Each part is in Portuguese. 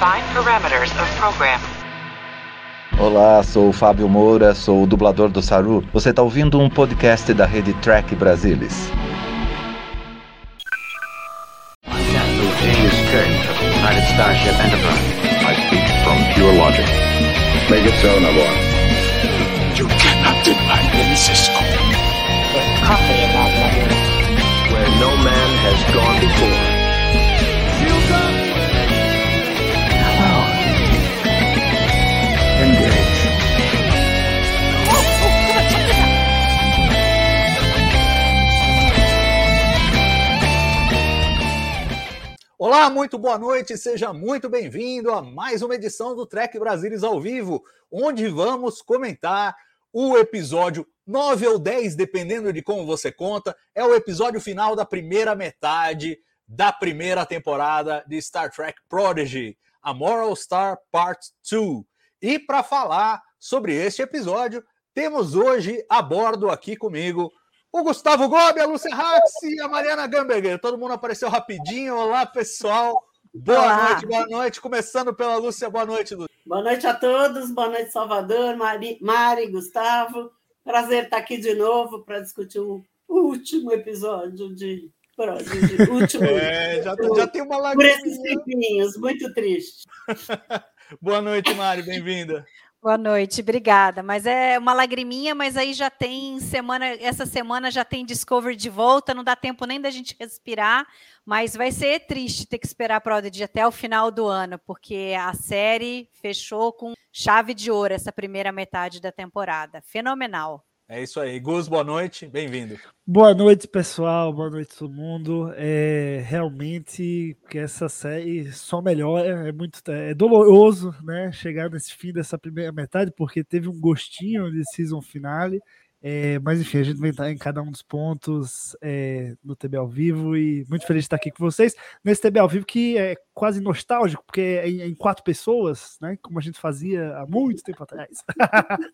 Define parameters of program. Olá, sou o Fábio Moura, sou o dublador do Saru. Você está ouvindo um podcast da rede Track Brasilis. Genius Kirk of the United Starship Enterprise. I speak from pure logic. Make it so, Nabor. Olá, muito boa noite, seja muito bem-vindo a mais uma edição do Trek Brasilis ao vivo, onde vamos comentar o episódio 9 ou 10, dependendo de como você conta, é o episódio final da primeira metade da primeira temporada de Star Trek Prodigy, a Moral Star Part 2. E para falar sobre este episódio, temos hoje a bordo aqui comigo o Gustavo Gobi, a Lúcia Rax e a Mariana Gamberger. Todo mundo apareceu rapidinho. Olá, pessoal. Boa Olá. noite, boa noite. Começando pela Lúcia, boa noite, Lúcia. Boa noite a todos, boa noite, Salvador, Mari, Mari Gustavo. Prazer estar aqui de novo para discutir o último episódio de. Último. É, já, já tem uma Por esses lagriminha. tempinhos, muito triste. Boa noite, Mari, bem-vinda. Boa noite, obrigada. Mas é uma lagriminha, mas aí já tem semana, essa semana já tem Discovery de volta, não dá tempo nem da gente respirar, mas vai ser triste ter que esperar a Prodigy até o final do ano, porque a série fechou com chave de ouro essa primeira metade da temporada. Fenomenal. É isso aí. Gus, boa noite, bem-vindo. Boa noite, pessoal. Boa noite, todo mundo. É realmente que essa série só melhora. É muito é doloroso, né? Chegar nesse fim dessa primeira metade, porque teve um gostinho de season finale. É, mas enfim, a gente vai entrar em cada um dos pontos é, no TB ao vivo e muito feliz de estar aqui com vocês nesse TB ao vivo que é quase nostálgico, porque é em, em quatro pessoas, né? Como a gente fazia há muito tempo atrás.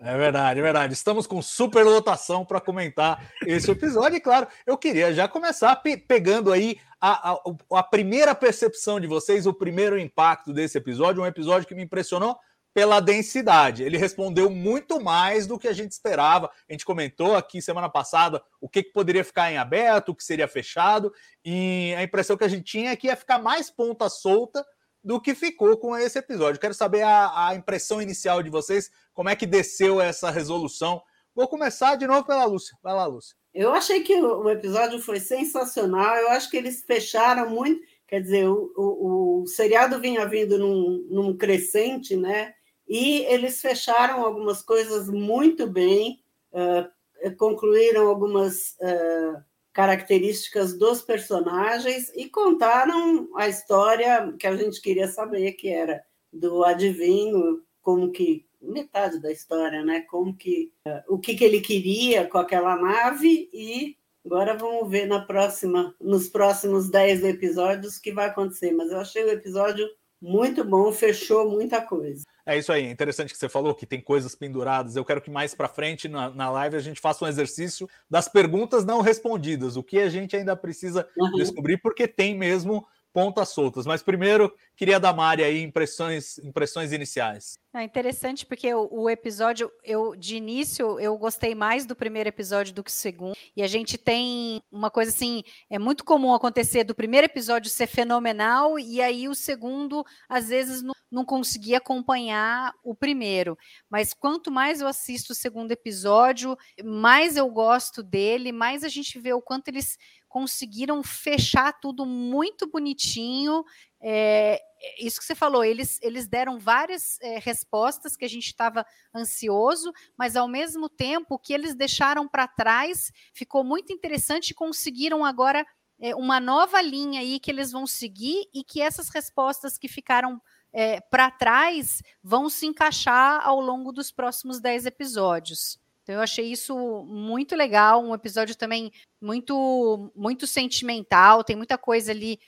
É verdade, é verdade. Estamos com super lotação para comentar esse episódio. E claro, eu queria já começar pe- pegando aí a, a, a primeira percepção de vocês, o primeiro impacto desse episódio, um episódio que me impressionou pela densidade. Ele respondeu muito mais do que a gente esperava. A gente comentou aqui semana passada o que, que poderia ficar em aberto, o que seria fechado, e a impressão que a gente tinha é que ia ficar mais ponta solta do que ficou com esse episódio. Quero saber a, a impressão inicial de vocês, como é que desceu essa resolução. Vou começar de novo pela Lúcia. Vai lá, Lúcia. Eu achei que o, episódio foi sensacional. Eu acho que eles fecharam muito. Quer dizer, o, o, o seriado vinha vindo num, num crescente, né? E eles fecharam algumas coisas muito bem, uh, concluíram algumas uh, características dos personagens e contaram a história que a gente queria saber, que era do adivinho, como que metade da história, né? Como que uh, o que, que ele queria com aquela nave e agora vamos ver na próxima, nos próximos dez episódios o que vai acontecer. Mas eu achei o episódio muito bom, fechou muita coisa. É isso aí, é interessante que você falou que tem coisas penduradas. Eu quero que mais para frente na, na live a gente faça um exercício das perguntas não respondidas, o que a gente ainda precisa uhum. descobrir, porque tem mesmo pontas soltas. Mas primeiro, queria dar Mari aí impressões, impressões iniciais. É interessante porque o, o, episódio, eu de início eu gostei mais do primeiro episódio do que o segundo. E a gente tem uma coisa assim, é muito comum acontecer do primeiro episódio ser fenomenal e aí o segundo às vezes não, não conseguia acompanhar o primeiro. Mas quanto mais eu assisto o segundo episódio, mais eu gosto dele, mais a gente vê o quanto eles conseguiram fechar tudo muito bonitinho. É, isso que você falou, eles, eles deram várias é, respostas que a gente estava ansioso, mas ao mesmo tempo o que eles deixaram para trás ficou muito interessante e conseguiram agora é, uma nova linha aí que eles vão seguir e que essas respostas que ficaram é, para trás vão se encaixar ao longo dos próximos dez episódios. Então eu achei isso muito legal, um episódio também muito muito sentimental, tem muita coisa ali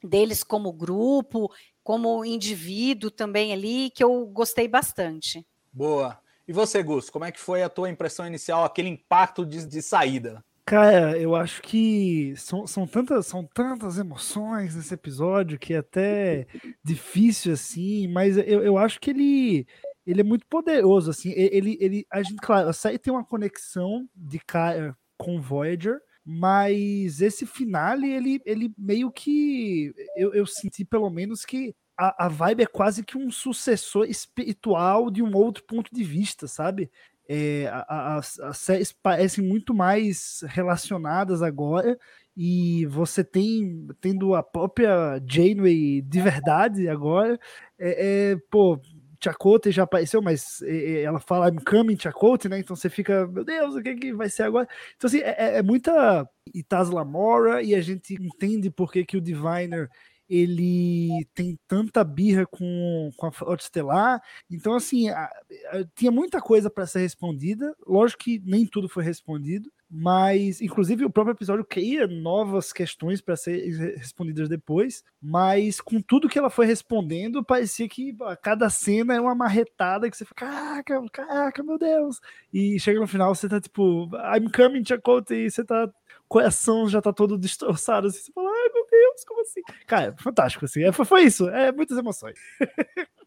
deles como grupo, como indivíduo também ali que eu gostei bastante. Boa. E você, Gus, como é que foi a tua impressão inicial, aquele impacto de, de saída? Cara, eu acho que são, são, tantas, são tantas emoções nesse episódio que é até difícil, assim, mas eu, eu acho que ele, ele é muito poderoso, assim, ele, ele, a gente, claro, a série tem uma conexão de cara com Voyager, mas esse finale, ele, ele meio que, eu, eu senti pelo menos que a, a vibe é quase que um sucessor espiritual de um outro ponto de vista, sabe? É, as, as séries parecem muito mais relacionadas agora e você tem tendo a própria Janeway de verdade agora. É, é, pô, Chakotay já apareceu, mas é, é, ela fala I'm coming Chakotay, né? Então você fica, meu Deus, o que, que vai ser agora? Então, assim, é, é, é muita Itasla Mora e a gente entende por que, que o Diviner ele tem tanta birra com, com a Frota Estelar. Então, assim, a, a, tinha muita coisa para ser respondida. Lógico que nem tudo foi respondido, mas, inclusive, o próprio episódio cria novas questões para serem respondidas depois. Mas, com tudo que ela foi respondendo, parecia que a cada cena é uma marretada que você fica, caraca, caraca, meu Deus. E chega no final, você tá tipo, I'm coming, Chakotay, e você tá coração já tá todo destroçado, assim, você fala, ai meu Deus, como assim? Cara, fantástico, assim, é, foi, foi isso, é muitas emoções.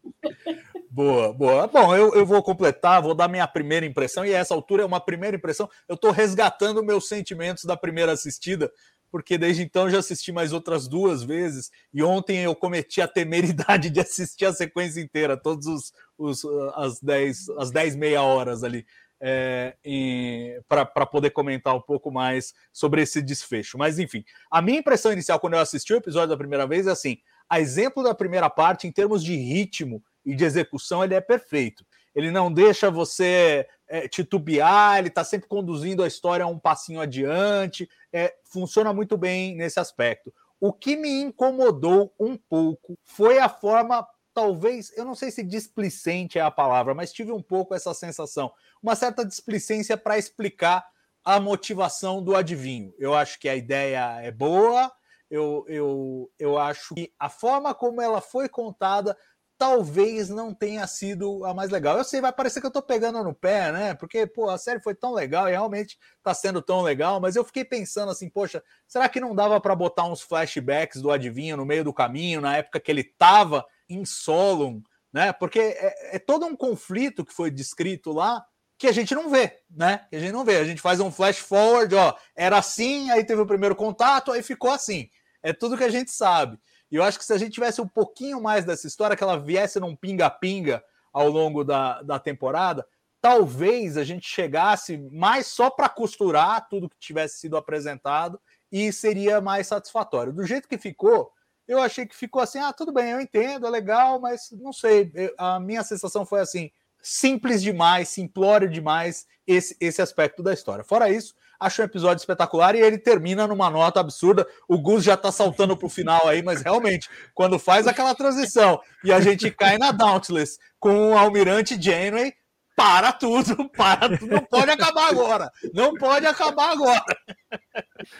Boa, boa. Bom, eu, eu vou completar, vou dar minha primeira impressão, e a essa altura é uma primeira impressão. Eu tô resgatando meus sentimentos da primeira assistida, porque desde então já assisti mais outras duas vezes, e ontem eu cometi a temeridade de assistir a sequência inteira, todos os, os as 10 as dez meia horas ali é, para poder comentar um pouco mais sobre esse desfecho. Mas, enfim, a minha impressão inicial quando eu assisti o episódio da primeira vez é assim: a exemplo da primeira parte, em termos de ritmo e de execução, ele é perfeito. Ele não deixa você é, titubear, ele está sempre conduzindo a história um passinho adiante, é, funciona muito bem nesse aspecto. O que me incomodou um pouco foi a forma talvez, eu não sei se displicente é a palavra, mas tive um pouco essa sensação, uma certa displicência para explicar a motivação do adivinho. Eu acho que a ideia é boa, eu, eu, eu acho que a forma como ela foi contada talvez não tenha sido a mais legal. Eu sei, vai parecer que eu tô pegando no pé, né? Porque, pô, a série foi tão legal e realmente tá sendo tão legal, mas eu fiquei pensando assim, poxa, será que não dava para botar uns flashbacks do adivinho no meio do caminho, na época que ele tava Solon, né? Porque é, é, todo um conflito que foi descrito lá que a gente não vê, né? Que a gente não vê. A gente faz um flash forward, ó, era assim, aí teve o primeiro contato, aí ficou assim. É tudo que a gente sabe. E eu acho que se a gente tivesse um pouquinho mais dessa história, que ela viesse num pinga-pinga ao longo da, da temporada, talvez a gente chegasse mais só para costurar tudo que tivesse sido apresentado e seria mais satisfatório. Do jeito que ficou, eu achei que ficou assim, ah, tudo bem, eu entendo, é legal, mas não sei, eu, a minha sensação foi assim, simples demais, simplório demais esse, esse aspecto da história. Fora isso, acho um episódio espetacular e ele termina numa nota absurda. O Gus já tá saltando pro final aí, mas realmente, quando faz aquela transição e a gente cai na Dauntless com o Almirante Janeway, para tudo, para tudo, não pode acabar agora, não pode acabar agora.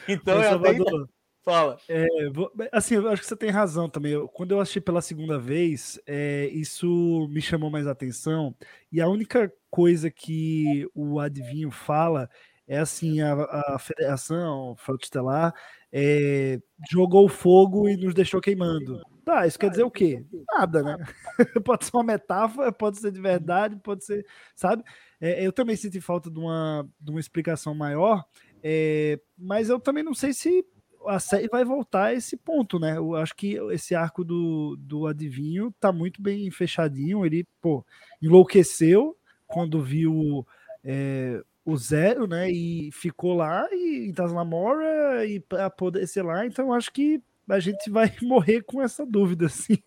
Então, é até... Fala. É, assim, eu acho que você tem razão também. quando eu assisti pela segunda vez, é, isso me chamou mais atenção. E a única coisa que o adivinho fala é assim: a, a Federação, Estelar, é, jogou fogo e nos deixou queimando. Tá, isso quer dizer o quê? Nada, né? pode ser uma metáfora, pode ser de verdade, pode ser, sabe? É, eu também senti falta de uma, de uma explicação maior, é, mas eu também não sei se a série vai voltar a esse ponto, né? Eu acho que esse arco do, do adivinho tá muito bem fechadinho. Ele, pô, enlouqueceu quando viu é, o zero, né? E ficou lá e em Taslamora e para poder ser lá. Então acho que a gente vai morrer com essa dúvida, assim.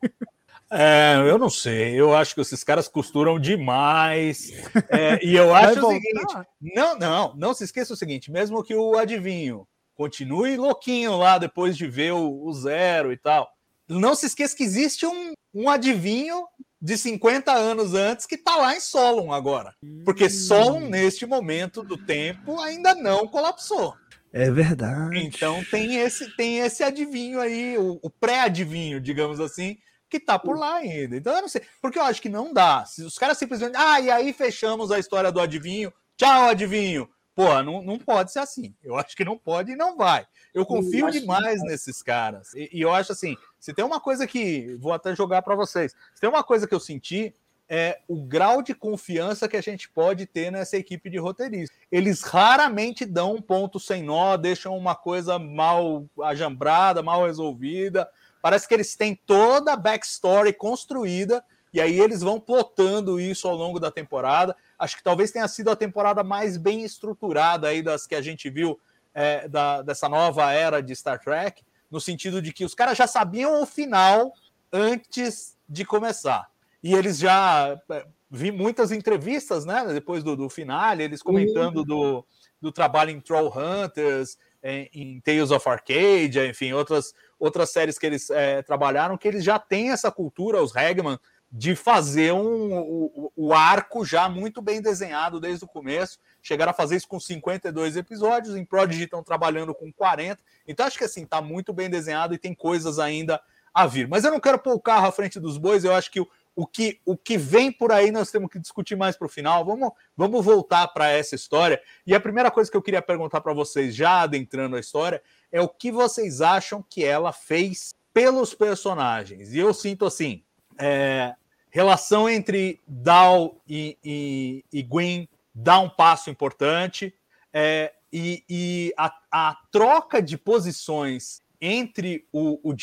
É, eu não sei, eu acho que esses caras costuram demais. É, e eu acho o seguinte: não, não, não se esqueça o seguinte: mesmo que o adivinho continue louquinho lá depois de ver o, o zero e tal. Não se esqueça que existe um, um adivinho de 50 anos antes que está lá em Solon agora. Porque Solon, hum. neste momento do tempo, ainda não colapsou. É verdade. Então tem esse, tem esse adivinho aí, o, o pré-adivinho, digamos assim, que tá por lá ainda. Então eu não sei. Porque eu acho que não dá. Se os caras simplesmente. Ah, e aí fechamos a história do adivinho. Tchau, adivinho Pô, não, não pode ser assim. Eu acho que não pode e não vai. Eu confio que demais nesses caras. E, e eu acho assim, se tem uma coisa que. Vou até jogar para vocês. Se tem uma coisa que eu senti, é o grau de confiança que a gente pode ter nessa equipe de roteiristas. Eles raramente dão um ponto sem nó, deixam uma coisa mal ajambrada, mal resolvida. Parece que eles têm toda a backstory construída e aí eles vão plotando isso ao longo da temporada. Acho que talvez tenha sido a temporada mais bem estruturada aí das que a gente viu é, da, dessa nova era de Star Trek, no sentido de que os caras já sabiam o final antes de começar. E eles já é, vi muitas entrevistas, né? Depois do, do finale, eles comentando do, do trabalho em Troll Hunters, em, em Tales of Arcadia, enfim, outras, outras séries que eles é, trabalharam, que eles já têm essa cultura, os Hagman, de fazer um, o, o arco já muito bem desenhado desde o começo. Chegaram a fazer isso com 52 episódios, em Prodigy estão trabalhando com 40. Então acho que assim, tá muito bem desenhado e tem coisas ainda a vir. Mas eu não quero pôr o carro à frente dos bois, eu acho que o, o que, o que vem por aí nós temos que discutir mais para o final. Vamos, vamos voltar para essa história. E a primeira coisa que eu queria perguntar para vocês, já adentrando a história, é o que vocês acham que ela fez pelos personagens. E eu sinto assim: é, relação entre Dal e, e, e Gwen dá um passo importante. É, e, e a, a, troca de posições entre o, o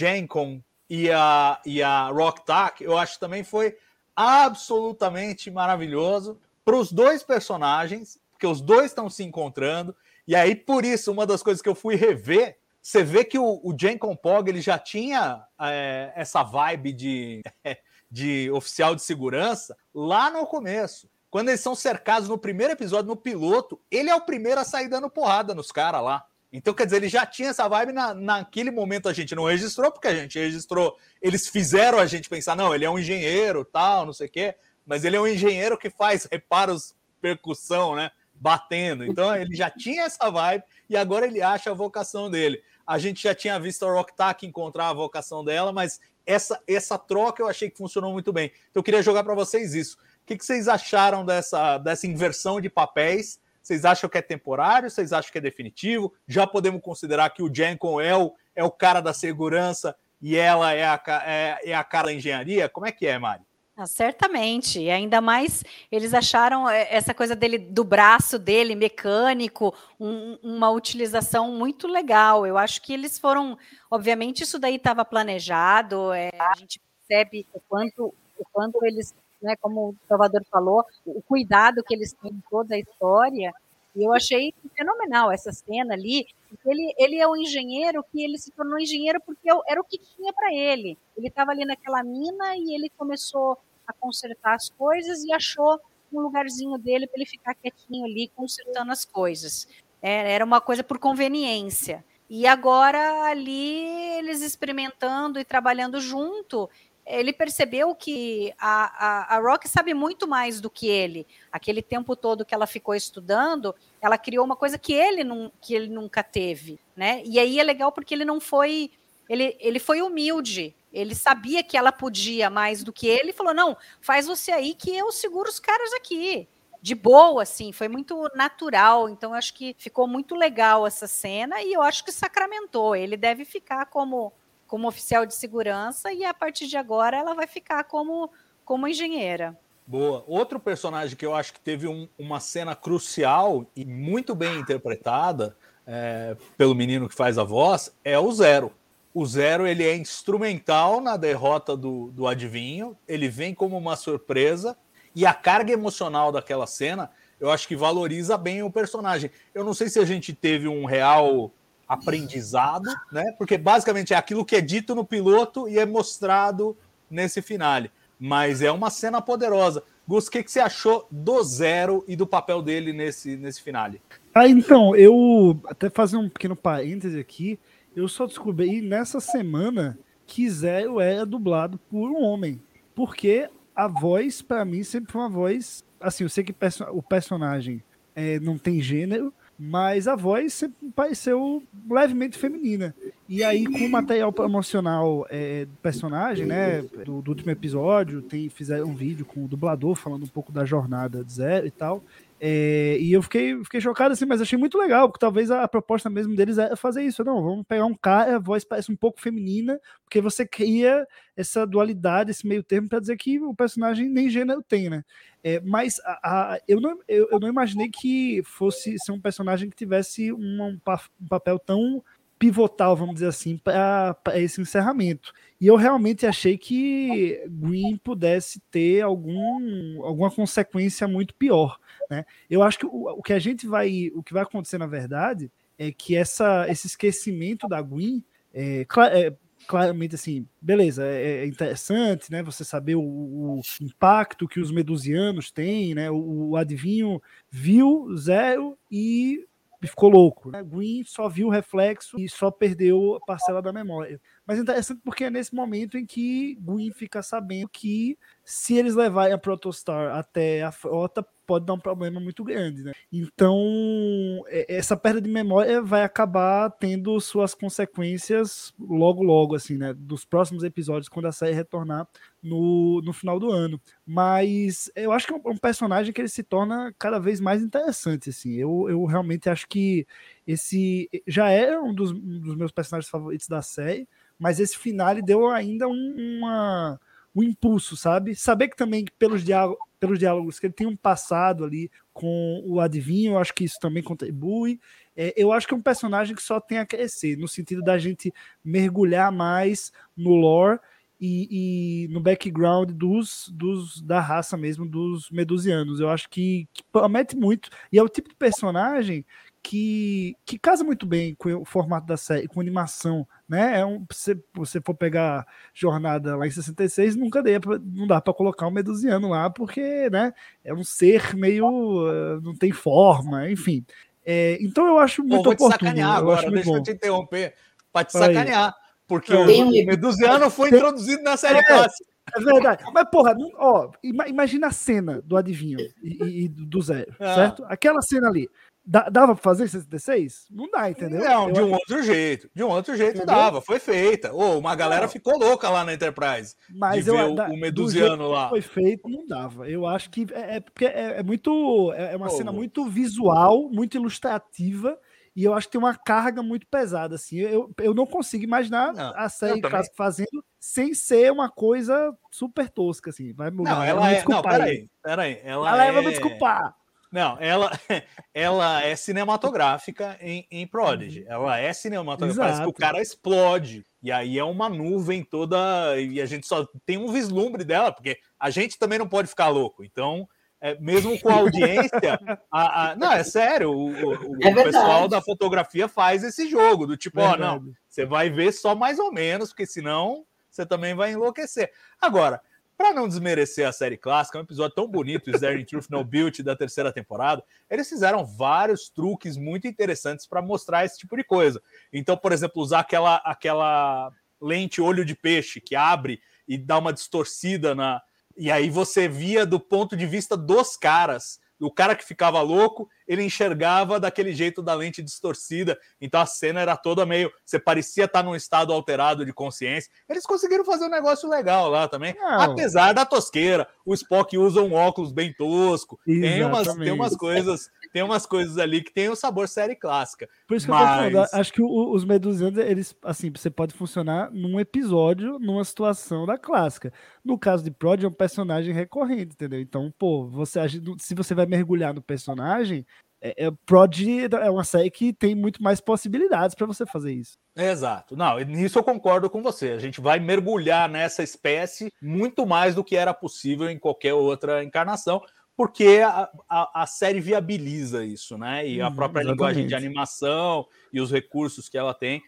e a, e a Rock Tack, eu acho que também foi absolutamente maravilhoso para os dois personagens, porque os dois estão se encontrando. E aí, por isso, uma das coisas que eu fui rever, você vê que o, o Pog ele já tinha é, essa vibe de, de oficial de segurança lá no começo. Quando eles são cercados no primeiro episódio, no piloto, ele é o primeiro a sair dando porrada nos caras lá. Então, quer dizer, ele já tinha essa vibe na, naquele momento a gente não registrou, porque a gente registrou. Eles fizeram a gente pensar, não, ele é um engenheiro, tal, não sei o quê, mas ele é um engenheiro que faz reparos, percussão, né? Batendo. Então, ele já tinha essa vibe e agora ele acha a vocação dele. A gente já tinha visto a Rocktack encontrar a vocação dela, mas essa, essa troca eu achei que funcionou muito bem. Então, eu queria jogar para vocês isso. O que, que vocês acharam dessa, dessa inversão de papéis? Vocês acham que é temporário? Vocês acham que é definitivo? Já podemos considerar que o Jenkon é o, é o cara da segurança e ela é a, é, é a cara da engenharia? Como é que é, Mari? Ah, certamente, e ainda mais eles acharam é, essa coisa dele do braço dele mecânico, um, uma utilização muito legal. Eu acho que eles foram, obviamente, isso daí estava planejado. É, a gente percebe o quanto, o quanto eles né, como o Salvador falou, o cuidado que eles têm em toda a história. E eu achei fenomenal essa cena ali. Ele, ele é um engenheiro que ele se tornou engenheiro porque era o que tinha para ele. Ele estava ali naquela mina e ele começou a consertar as coisas e achou um lugarzinho dele para ele ficar quietinho ali consertando as coisas. É, era uma coisa por conveniência. E agora ali eles experimentando e trabalhando junto, ele percebeu que a, a, a Rock sabe muito mais do que ele. Aquele tempo todo que ela ficou estudando, ela criou uma coisa que ele, não, que ele nunca teve, né? E aí é legal porque ele não foi, ele, ele foi humilde. Ele sabia que ela podia mais do que ele e falou: não, faz você aí que eu seguro os caras aqui. De boa, assim, foi muito natural. Então, acho que ficou muito legal essa cena e eu acho que sacramentou. Ele deve ficar como como oficial de segurança e a partir de agora ela vai ficar como, como engenheira. Boa. Outro personagem que eu acho que teve um, uma cena crucial e muito bem interpretada é, pelo menino que faz a voz é o Zero. O Zero ele é instrumental na derrota do, do adivinho, ele vem como uma surpresa e a carga emocional daquela cena eu acho que valoriza bem o personagem. Eu não sei se a gente teve um real aprendizado, né? Porque basicamente é aquilo que é dito no piloto e é mostrado nesse finale. Mas é uma cena poderosa. Gus, o que, que você achou do Zero e do papel dele nesse, nesse finale? Ah, então, eu até fazer um pequeno parêntese aqui, eu só descobri nessa semana que Zero era dublado por um homem. Porque a voz, para mim, sempre foi uma voz. Assim, eu sei que o personagem é, não tem gênero, mas a voz sempre pareceu levemente feminina. E aí, com o material promocional é, do personagem, né? Do, do, último episódio, tem, fizeram um vídeo com o dublador falando um pouco da jornada de Zero e tal. É, e eu fiquei, fiquei chocado assim, mas achei muito legal, porque talvez a, a, proposta mesmo deles é fazer isso. Não, vamos pegar um cara, a voz parece um pouco feminina, porque você cria essa dualidade, esse meio termo, para dizer que o personagem nem gênero tem, né? É, mas a, a, eu, não, eu, eu, não imaginei que fosse ser um personagem que tivesse um, um papel tão pivotal, vamos dizer assim, para esse encerramento. E eu realmente achei que Green pudesse ter algum, alguma consequência muito pior. Né? Eu acho que o, o que a gente vai, o que vai acontecer na verdade é que essa, esse esquecimento da Gwen, é, é, claramente assim, beleza, é, é, interessante, né? Você saber o, o, impacto que os medusianos têm, né? O, o adivinho viu zero e ficou louco. Né? Green só viu o reflexo e só perdeu a parcela da memória. Mas é interessante porque é nesse momento em que Green fica sabendo que se eles levarem a Protostar até a frota, pode dar um problema muito grande, né? Então, é, essa perda de memória vai acabar tendo suas consequências logo, logo, assim, né? Dos próximos episódios, quando a série retornar no, no final do ano. Mas eu acho que é um, personagem que ele se torna cada vez mais interessante, assim. Eu, eu realmente acho que esse já é um dos, um dos meus personagens favoritos da série, mas esse final deu ainda um, uma o impulso, sabe? Saber que também pelos diálogos, pelos diálogos que ele tem um passado ali com o adivinho, eu acho que isso também contribui. É, eu acho que é um personagem que só tem a crescer, no sentido da gente mergulhar mais no lore e, e no background dos, dos da raça mesmo, dos medusianos. Eu acho que, que promete muito. E é o tipo de personagem que, que casa muito bem com o formato da série, com animação, né? É um, se você for pegar Jornada lá em 66, nunca dê pra, não dá para colocar um Medusiano lá, porque, né? É um ser meio uh, não tem forma, enfim. É, então eu acho muito Pô, vou oportuno. Te sacanear agora, deixa bom. eu te interromper para te sacanear, porque o Medusiano foi introduzido na série é, clássica. É verdade. Mas, porra, não, ó, imagina a cena do adivinho e, e do zero, ah. certo? Aquela cena ali. Dava pra fazer 66? Não dá, entendeu? Não, eu de um outro jeito. De um outro jeito entendeu? dava, foi feita. Oh, uma galera ficou louca lá na Enterprise. Mas eu, o, da, o Medusiano lá. Foi feito, não dava. Eu acho que é, é porque é, é, muito. É, é uma oh. cena muito visual, muito ilustrativa. E eu acho que tem uma carga muito pesada, assim. Eu, eu não consigo imaginar não, a série fazendo sem ser uma coisa super tosca, assim. Vai mudar. Não, ela é. Não, peraí, peraí. Ela, ela é... vai me desculpar. Não, ela, ela é cinematográfica em, em Prodigy. Uhum. Ela é cinematográfica. Parece que o cara explode. E aí é uma nuvem toda. E a gente só tem um vislumbre dela, porque a gente também não pode ficar louco. Então, é, mesmo com a audiência. a, a, não, é sério. O, o, é o pessoal da fotografia faz esse jogo, do tipo, ó, não, você vai ver só mais ou menos, porque senão você também vai enlouquecer. Agora, para não desmerecer a série clássica, é um episódio tão bonito, o There in Truth No Beauty da terceira temporada, eles fizeram vários truques muito interessantes para mostrar esse tipo de coisa. Então, por exemplo, usar aquela, aquela lente olho de peixe que abre e dá uma distorcida na. E aí você via do ponto de vista dos caras o cara que ficava louco, ele enxergava daquele jeito da lente distorcida. Então a cena era toda meio. Você parecia estar num estado alterado de consciência. Eles conseguiram fazer um negócio legal lá também. Não. Apesar da tosqueira. O Spock usa um óculos bem tosco. Tem umas, tem umas coisas. Tem umas coisas ali que tem o um sabor série clássica. Por isso que Mas... eu tô falando, acho que os Medusianos, eles, assim, você pode funcionar num episódio, numa situação da clássica. No caso de Prod, é um personagem recorrente, entendeu? Então, pô, você se você vai mergulhar no personagem, é, é, Prod é uma série que tem muito mais possibilidades para você fazer isso. Exato. Não, nisso eu concordo com você. A gente vai mergulhar nessa espécie muito mais do que era possível em qualquer outra encarnação, porque a, a, a série viabiliza isso, né? E a uhum, própria linguagem de animação e os recursos que ela tem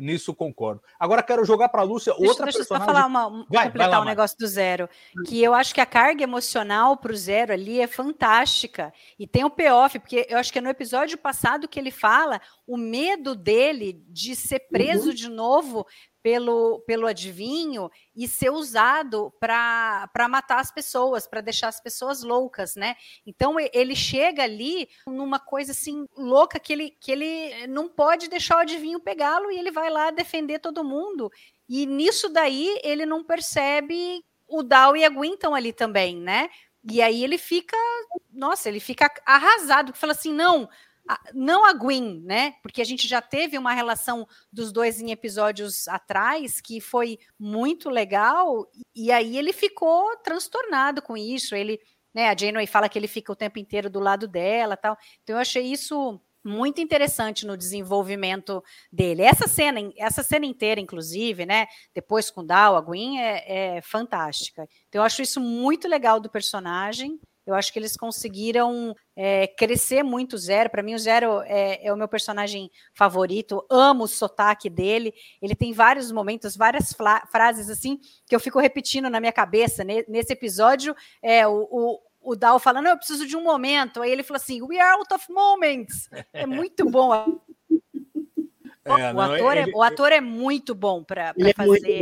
nisso concordo. Agora quero jogar para a Lúcia outra deixa, personagem. Deixa eu falar uma, vai, completar vai lá, um negócio do Zero, que eu acho que a carga emocional para o Zero ali é fantástica e tem o payoff, porque eu acho que é no episódio passado que ele fala o medo dele de ser preso uhum. de novo pelo, pelo adivinho e ser usado para matar as pessoas, para deixar as pessoas loucas, né? Então ele chega ali numa coisa assim louca que ele, que ele não pode deixar o adivinho pegá-lo e ele vai lá defender todo mundo. E nisso daí ele não percebe o Dal e a Gwen estão ali também, né? E aí ele fica, nossa, ele fica arrasado, que fala assim: não, não a Gwen, né? Porque a gente já teve uma relação dos dois em episódios atrás que foi muito legal, e aí ele ficou transtornado com isso. Ele, né, a Janeway fala que ele fica o tempo inteiro do lado dela, tal. Então eu achei isso muito interessante no desenvolvimento dele. Essa cena, essa cena inteira, inclusive, né? Depois com Dal, a Gwen é, é fantástica. Então eu acho isso muito legal do personagem. Eu acho que eles conseguiram é, crescer muito o Zero. Para mim, o Zero é, é, o meu personagem favorito. Amo o sotaque dele. Ele tem vários momentos, várias frases assim que eu fico repetindo na minha cabeça. Nesse episódio, é o, o o Dal falando, eu preciso de um momento. Aí ele falou assim, we are out of moments. É muito bom. É, o, não, ator é, ele, é, o ator é muito bom para é fazer,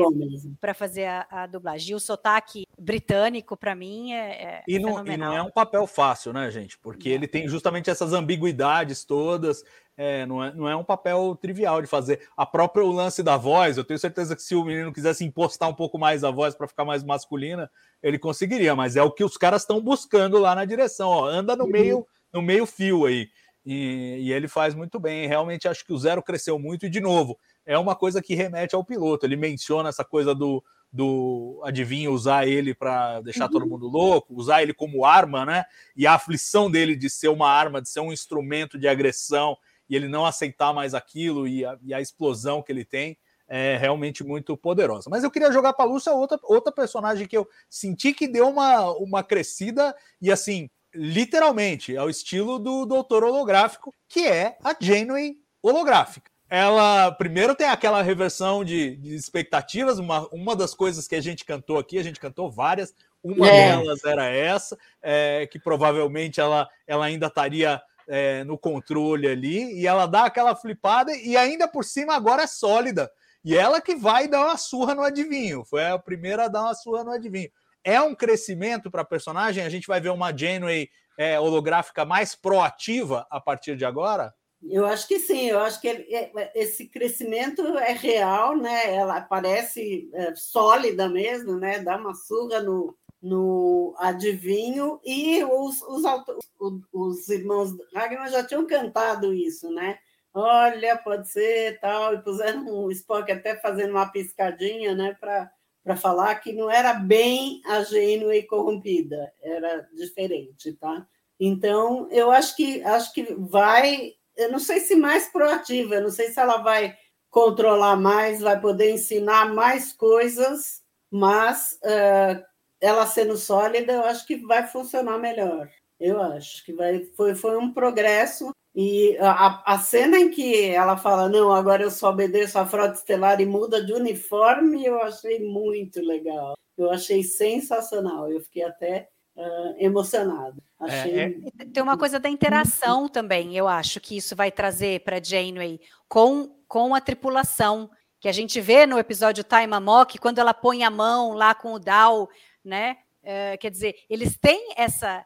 para fazer a, a, dublagem. E o sotaque britânico, para mim, é, é e, não, e não, é um papel fácil, né, gente? Porque ele tem justamente essas ambiguidades todas. É, não, é, não é um papel trivial de fazer. A própria o lance da voz, eu tenho certeza que se o menino quisesse impostar um pouco mais a voz para ficar mais masculina, ele conseguiria, mas é o que os caras estão buscando lá na direção. Ó, anda no uhum. meio, no meio fio aí. E, e, ele faz muito bem. Realmente acho que o Zero cresceu muito, e de novo, é uma coisa que remete ao piloto. Ele menciona essa coisa do, do adivinho usar ele para deixar uhum. todo mundo louco, usar ele como arma, né? E a aflição dele de ser uma arma, de ser um instrumento de agressão, e ele não aceitar mais aquilo e a, e a explosão que ele tem é realmente muito poderosa. Mas eu queria jogar para a Lúcia outra, outra personagem que eu senti que deu uma, uma crescida e assim literalmente, ao estilo do Doutor Holográfico, que é a Janeway holográfica. Ela primeiro tem aquela reversão de, de expectativas, uma, uma das coisas que a gente cantou aqui, a gente cantou várias, uma é. delas era essa, é, que provavelmente ela, ela ainda estaria é, no controle ali, e ela dá aquela flipada, e ainda por cima agora é sólida. E ela que vai dar uma surra no adivinho. Foi a primeira a dar uma surra no adivinho é um crescimento para a personagem? A gente vai ver uma Janeway é, holográfica mais proativa a partir de agora? Eu acho que sim, eu acho que é, esse crescimento é real, né? Ela parece é, sólida mesmo, né? Dá uma surra no, no adivinho, e os, os, os, os irmãos Ragnar já tinham cantado isso, né? Olha, pode ser tal, e puseram o Spock até fazendo uma piscadinha, né? Para para falar que não era bem a e corrompida, era diferente, tá? Então, eu acho que acho que vai, eu não sei se mais proativa, eu não sei se ela vai controlar mais, vai poder ensinar mais coisas, mas uh, ela sendo sólida, eu acho que vai funcionar melhor. Eu acho que vai, foi, foi um progresso e a, a cena em que ela fala, não, agora eu só obedeço a frota estelar e muda de uniforme, eu achei muito legal. Eu achei sensacional. Eu fiquei até uh, emocionado. Achei... É, é... Tem uma coisa da interação também, eu acho que isso vai trazer para Janeway com, com a tripulação, que a gente vê no episódio Time Amok, quando ela põe a mão lá com o Dal, né? Uh, quer dizer, eles têm essa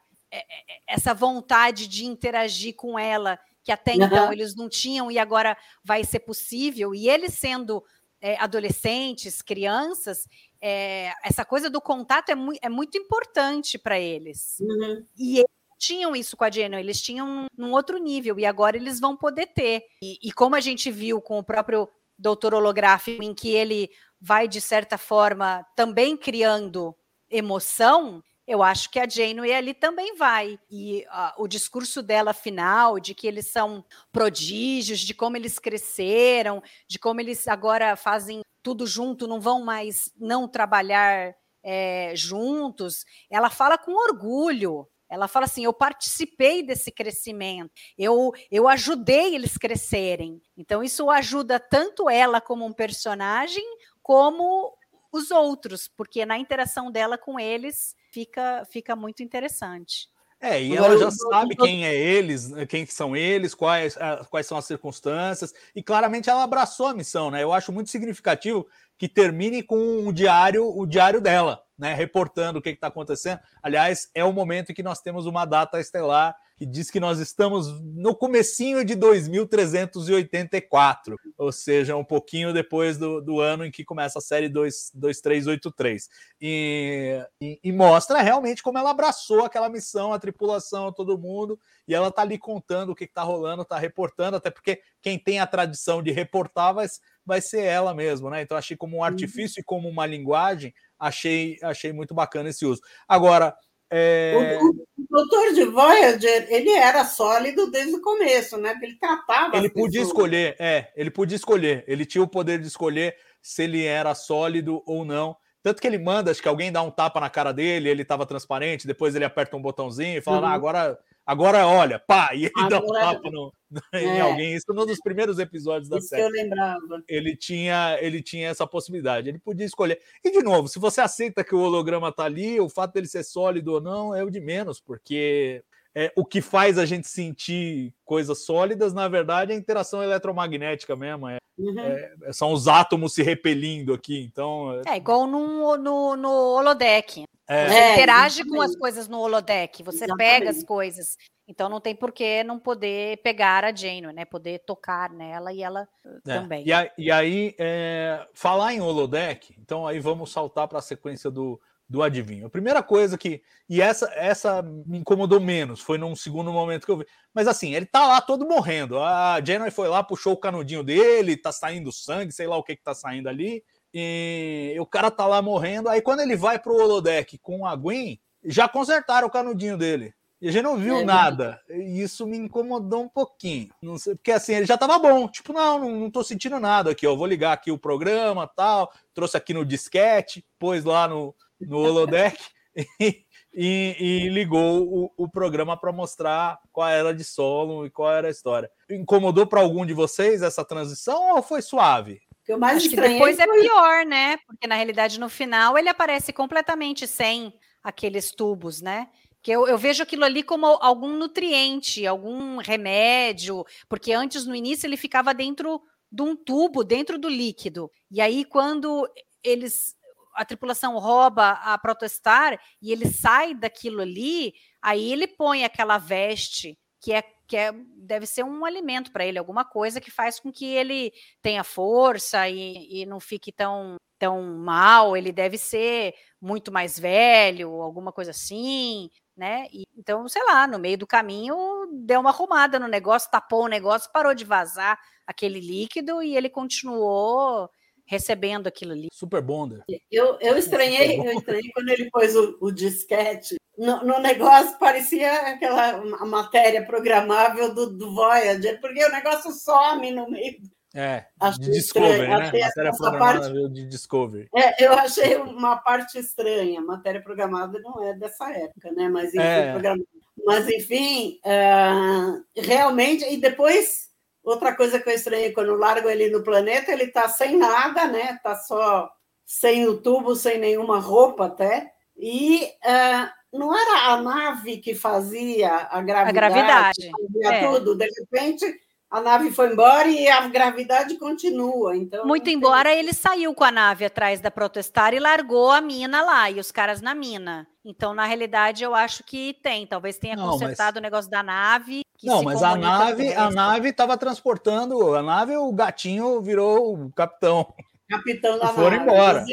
essa vontade de interagir com ela, que até uhum. então eles não tinham e agora vai ser possível, e eles sendo é, adolescentes, crianças, é, essa coisa do contato é, mu é muito importante para eles. Uhum. E eles tinham isso com a Jenna, eles tinham num outro nível, e agora eles vão poder ter. E, e como a gente viu com o próprio doutor holográfico, em que ele vai, de certa forma, também criando emoção, eu acho que a Janeway ali também vai. E uh, o discurso dela final, de que eles são prodígios, de como eles cresceram, de como eles agora fazem tudo junto, não vão mais não trabalhar é, juntos, ela fala com orgulho. Ela fala assim: eu participei desse crescimento, eu, eu ajudei eles crescerem. Então, isso ajuda tanto ela como um personagem, como os outros, porque na interação dela com eles fica, fica muito interessante. É, e Agora, ela já sabe quem é eles, quem que são eles, quais, ah, quais são as circunstâncias, e claramente ela abraçou a missão, né? Eu acho muito significativo que termine com o diário, o diário dela, né? Reportando o que está acontecendo. Aliás, é o momento em que nós temos uma data estelar que diz que nós estamos no comecinho de 2384, ou seja, um pouquinho depois do, do ano em que começa a série 2, 2383. E, e, e mostra realmente como ela abraçou aquela missão, a tripulação, todo mundo, e ela tá ali contando o que, que tá rolando, tá reportando, até porque quem tem a tradição de reportar vai, vai ser ela mesmo, né? Então achei como um artifício e como uma linguagem, achei, achei muito bacana esse uso. Agora, é... O, o, doutor de Voyager, ele era sólido desde o começo, né? Porque ele tratava. Ele podia pessoas. escolher, é, ele podia escolher, ele tinha o poder de escolher se ele era sólido ou não. Tanto que ele manda, acho que alguém dá um tapa na cara dele, ele estava transparente, depois ele aperta um botãozinho e fala: Uhum. ah, agora, agora olha, pá, e ele dá um Agora- tapa no- em É. alguém. Isso num dos primeiros episódios da Isso série. eu lembrava. Ele tinha, ele tinha essa possibilidade, ele podia escolher. E de novo, se você aceita que o holograma tá ali, o fato dele ser sólido ou não é o de menos, porque é, o que faz a gente sentir coisas sólidas, na verdade, é a interação eletromagnética mesmo. É, Uhum. é- são os átomos se repelindo aqui. Então, É igual no, no, no holodeck. é, Você É, interage com exatamente. as coisas no holodeck, você Exatamente. pega as coisas. Então não tem por que não poder pegar a Janeway, né? Poder tocar nela e ela É, também. E, a- e aí, é, falar em holodeck, então aí vamos saltar para a sequência do, do adivinho. A primeira coisa que. E essa, essa me incomodou menos, foi num segundo momento que eu vi. Mas assim, ele tá lá todo morrendo. A Janeway foi lá, puxou o canudinho dele, tá saindo sangue, sei lá o que que tá saindo ali. E o cara tá lá morrendo. Aí quando ele vai pro holodeck com a Gwen, já consertaram o canudinho dele. E a gente não viu É, nada. E isso me incomodou um pouquinho. Não sei, porque assim, ele já tava bom. Tipo, não, não, não tô sentindo nada aqui, ó. Vou ligar aqui o programa tal. Trouxe aqui no disquete, pôs lá no, no holodeck e, e- e ligou o, o programa para mostrar qual era de solo e qual era a história. Incomodou para algum de vocês essa transição ou foi suave? Eu mais Acho que depois é foi- pior, né? Porque na realidade no final ele aparece completamente sem aqueles tubos, né? Que eu, eu vejo aquilo ali como algum nutriente, algum remédio, porque antes no início ele ficava dentro de um tubo, dentro do líquido. E aí quando eles a tripulação rouba a Protostar e ele sai daquilo ali, aí ele põe aquela veste que é que é, deve ser um alimento para ele, alguma coisa que faz com que ele tenha força e, e não fique tão, tão mal. Ele deve ser muito mais velho, alguma coisa assim, né? E, então, sei lá, no meio do caminho deu uma arrumada no negócio, tapou o negócio, parou de vazar aquele líquido e ele continuou recebendo aquilo ali. Super Bonder. Eu, eu estranhei, eu estranhei quando ele pôs o, o disquete. No, no negócio parecia aquela ma- matéria programável do, do Voyager, porque o negócio some no meio. É, Achei de Discovery, estranho, né? achei Matéria essa programável de Discovery. É, eu achei uma parte estranha. Matéria programada não é dessa época, né? Mas enfim, É. programa- Mas, enfim ah, realmente. E depois, outra coisa que eu estranhei, quando largo ele no planeta, ele está sem nada, né? Está só sem o tubo, sem nenhuma roupa até. E ah, não era a nave que fazia a gravidade, gravidade, fazia é. tudo. De repente, a nave foi embora e a gravidade continua. Então, Muito tem- embora ele saiu com a nave atrás da Protestar e largou a mina lá e os caras na mina. Então, na realidade, eu acho que tem. Talvez tenha Não, consertado o negócio da nave. Que Não, mas a nave, a nave estava transportando, a nave, o gatinho virou o capitão. Capitão da foram nave. embora.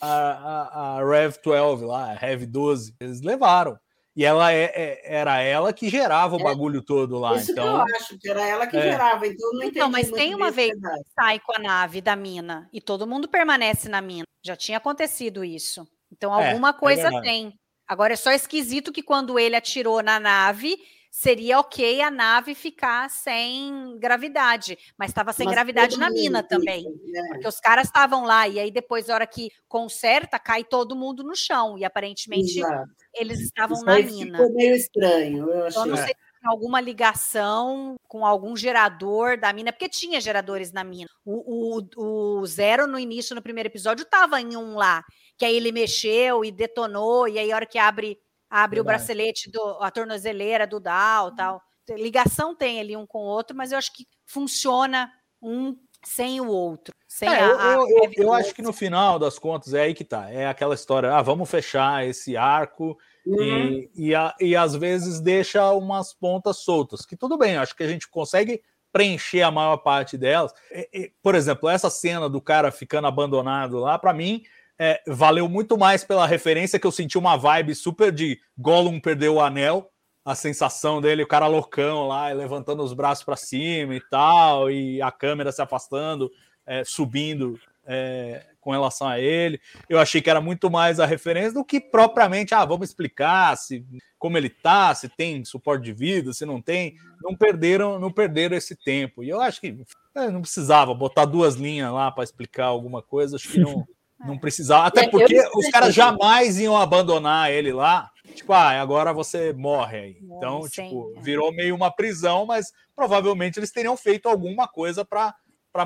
A, a, a Rev 12 lá, a Rev 12, eles levaram. E ela é, é- era ela que gerava o É. bagulho todo lá. Isso então, que eu acho, que era ela que É. gerava. Então, eu não entendi Então, mas muito tem uma vez pedaço. sai com a nave da mina e todo mundo permanece na mina. Já tinha acontecido isso. Então, É, alguma é coisa tem. Agora é só esquisito que quando ele atirou na nave, seria ok a nave ficar sem gravidade, mas estava sem Mas gravidade na mina também. né? Porque os caras estavam lá e aí depois, na hora que conserta, cai todo mundo no chão. E aparentemente Exato. eles estavam Isso na mina. ficou meio estranho. Eu Então, achei. não sei alguma ligação com algum gerador da mina, porque tinha geradores na mina. O, o, o Zero, no início, no primeiro episódio, estava em um lá, que aí ele mexeu e detonou, e aí a hora que abre abre o bracelete, do, a tornozeleira do Dal tal. Ligação tem ali um com o outro, mas eu acho que funciona um sem o outro. Sem É, a, eu, a eu- eu- eu acho que no final das contas é aí que tá. É aquela história, ah, vamos fechar esse arco Uhum. e, e, a- e às vezes deixa umas pontas soltas, que tudo bem, acho que a gente consegue preencher a maior parte delas. E- e, por exemplo, essa cena do cara ficando abandonado lá, para mim, é, valeu muito mais pela referência que eu senti uma vibe super de Gollum perdeu o anel, a sensação dele, o cara loucão lá, levantando os braços para cima e tal, e a câmera se afastando, é, subindo é, com relação a ele. Eu achei que era muito mais a referência do que propriamente, ah, vamos explicar se como ele tá, se tem suporte de vida, se não tem. Não perderam, não perderam esse tempo. E eu acho que é, não precisava botar duas linhas lá para explicar alguma coisa, acho que não. Não precisava, até É, porque os caras jamais iam abandonar ele lá. Tipo, ah, agora você morre aí. Então, sem, tipo, é. virou meio uma prisão, mas provavelmente eles teriam feito alguma coisa para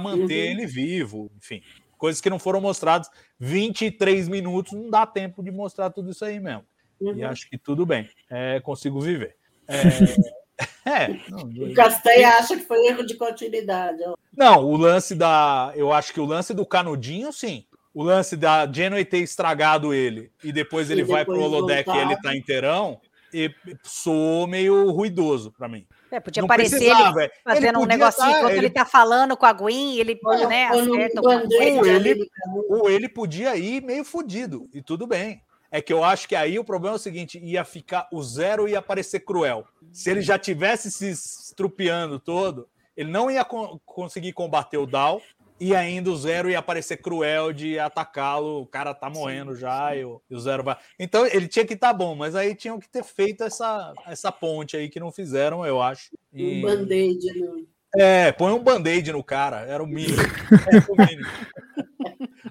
manter Uhum. ele vivo. Enfim, coisas que não foram mostradas. 23 minutos não dá tempo de mostrar tudo isso aí mesmo. E Uhum. acho que tudo bem. É, consigo viver. É, é, não, O Castanha acha que foi erro de continuidade. não, o lance da. Eu acho que o lance do canudinho, sim. O lance da Genway ter estragado ele e depois ele E vai pro depois holodeck e voltar. ele tá inteirão, e soou meio ruidoso para mim. É, podia Não parecer ele precisava, fazendo Ele um negocinho tá- enquanto ele... ele- tá falando com a Gwen, ele né, acerta band-aid coisa. Ou ele- caminho. Ou ele podia ir meio fudido, e tudo bem. É que eu acho que aí o problema é o seguinte: ia ficar o zero ia parecer cruel. Se ele já tivesse se estrupiando todo, ele não ia co- conseguir combater o Dal, e ainda o zero ia parecer cruel de atacá-lo. O cara tá morrendo já, e o, e o zero vai. Então ele tinha que estar bom, mas aí tinham que ter feito essa, essa ponte aí que não fizeram, eu acho. Um E- band-aid. no- é, põe um band-aid no cara, era o mínimo. Era o mínimo.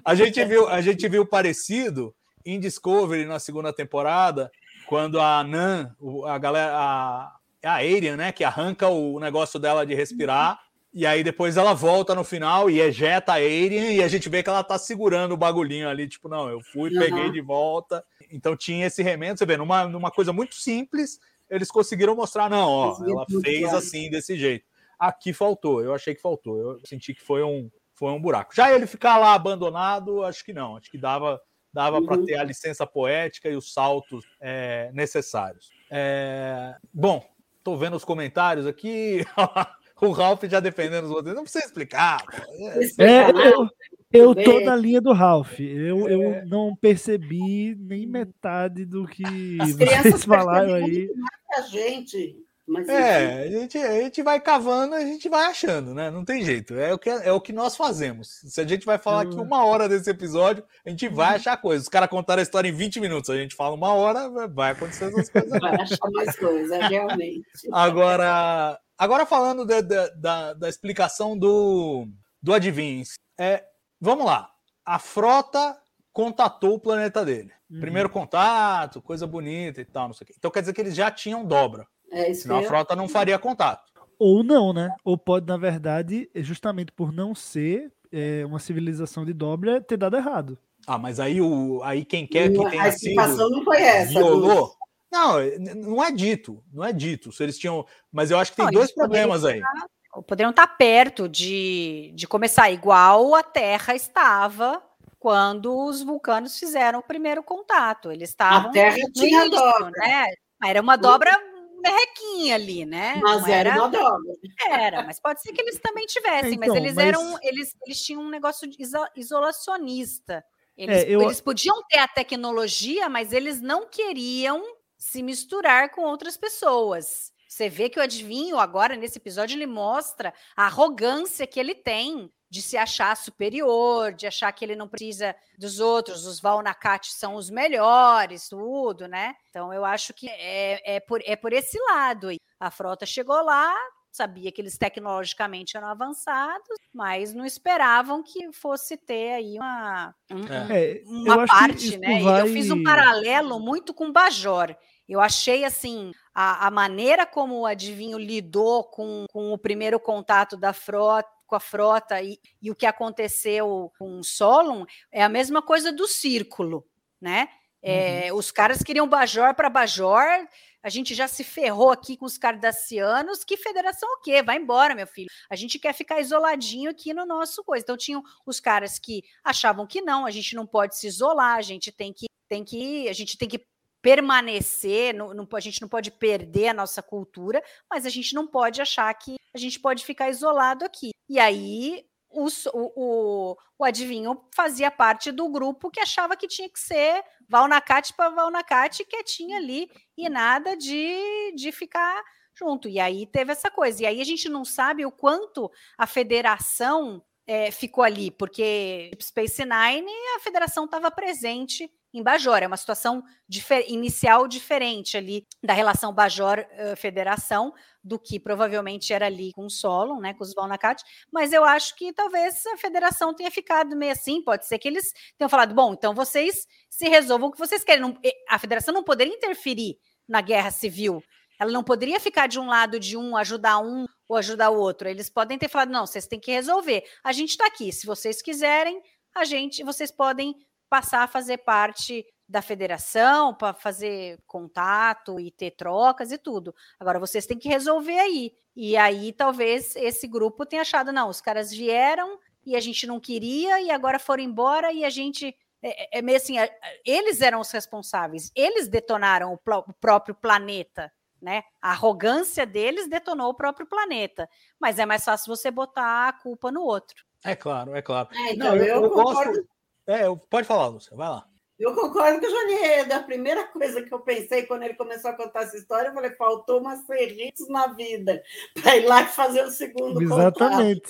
A gente viu, a gente viu parecido em Discovery na segunda temporada, quando a Nan, a galera, a, é a Arian, né, que arranca o negócio dela de respirar, e aí depois ela volta no final e ejeta a Arian, e a gente vê que ela tá segurando o bagulhinho ali, tipo, não, eu fui, Uhum. peguei de volta. Então tinha esse remendo, você vê, numa, numa coisa muito simples, eles conseguiram mostrar, não, ó, ela fez assim, desse jeito. Aqui faltou, eu achei que faltou. Eu senti que foi um, foi um buraco. Já ele ficar lá abandonado, acho que não. Acho que dava, dava para Uhum. ter a licença poética e os saltos é, necessários. É, bom, tô vendo os comentários aqui. o Ralph já defendendo os outros. Não precisa explicar. pô. É, É, eu, eu tô na linha do Ralph. Eu, É. eu não percebi nem metade do que As vocês crianças falaram aí. a gente. Mas, enfim. É, a gente, a gente vai cavando, a gente vai achando, né? Não tem jeito. É o que, é o que nós fazemos. Se a gente vai falar aqui uma hora desse episódio, a gente vai achar coisas. Os caras contaram a história em 20 minutos, a gente fala uma hora, vai acontecer essas coisas. Vai achar mais coisa, realmente. Agora, agora falando da, da, da- explicação do, do adivinho, é, vamos lá. A frota contatou o planeta dele. Uhum. Primeiro contato, coisa bonita e tal, não sei o quê. Então quer dizer que eles já tinham dobra. É isso Senão a frota não faria contato. Ou não, né? Ou pode, na verdade, justamente por não ser é, uma civilização de dobra, ter dado errado. Ah, mas aí, o, aí quem quer que tenha a explicação sido não foi essa. violou. Não, não é dito, não é dito. Se eles tinham, mas eu acho que tem Não, dois problemas aí. poderiam estar perto de, de começar, igual a Terra estava quando os vulcanos fizeram o primeiro contato. Eles estavam A Terra tinha dobra, né? Era uma dobra merrequinha ali, né? mas Não era uma dobra. Era, mas pode ser que eles também tivessem, mas Então, eles mas- eram, eles, eles tinham um negócio de iso- isolacionista. Eles, É, eu- eles podiam ter a tecnologia, mas eles não queriam se misturar com outras pessoas. Você vê que o adivinho agora nesse episódio ele mostra a arrogância que ele tem de se achar superior, de achar que ele não precisa dos outros, os Valnacate são os melhores, tudo, né? Então eu acho que é, é, por, é por esse lado. A frota chegou lá, sabia que eles tecnologicamente eram avançados, mas não esperavam que fosse ter aí uma, um- É. É, uma parte, né? E vai- eu fiz um paralelo muito com o Bajor. Eu achei assim a, a maneira como o adivinho lidou com, com o primeiro contato da frota com a frota e, e o que aconteceu com o Solon é a mesma coisa do círculo, né? É, uhum. Os caras queriam Bajor para Bajor, a gente já se ferrou aqui com os cardassianos. Que federação o quê? Vai embora, meu filho. A gente quer ficar isoladinho aqui no nosso coisa. Então tinham os caras que achavam que não, a gente não pode se isolar, a gente tem que tem que a gente tem que permanecer, não, não, a gente não pode perder a nossa cultura, mas a gente não pode achar que a gente pode ficar isolado aqui. E aí o, o, o, adivinho fazia parte do grupo que achava que tinha que ser Valnacate para Valnacate quietinho ali e nada de, de ficar junto. E aí teve essa coisa. E aí a gente não sabe o quanto a federação é, ficou ali, porque Space Nine a federação estava presente em Bajor. É uma situação difer inicial diferente ali da relação Bajor-Federação uh, do que provavelmente era ali com o Solon, né, com os Valnacat, mas eu acho que talvez a federação tenha ficado meio assim, pode ser que eles tenham falado, bom, então vocês se resolvam o que vocês querem. Não, a federação não poderia interferir na guerra civil, ela não poderia ficar de um lado de um, ajudar um ou ajudar o outro. Eles podem ter falado, não, vocês têm que resolver. A gente está aqui, se vocês quiserem, a gente, vocês podem passar a fazer parte da federação para fazer contato e ter trocas e tudo. Agora vocês têm que resolver aí. E aí talvez esse grupo tenha achado não, os caras vieram e a gente não queria e agora foram embora e a gente é, é, é meio assim, é, eles eram os responsáveis, eles detonaram o, o próprio planeta. Né? A arrogância deles detonou o próprio planeta. Mas é mais fácil você botar a culpa no outro. É claro, é claro. É, então, não, eu, eu, eu gosto. É, pode falar, Lúcia, vai lá. Eu concordo com o Johnny. A primeira coisa que eu pensei quando ele começou a contar essa história, eu falei: faltou uma serritos na vida para ir lá e fazer o segundo Exatamente.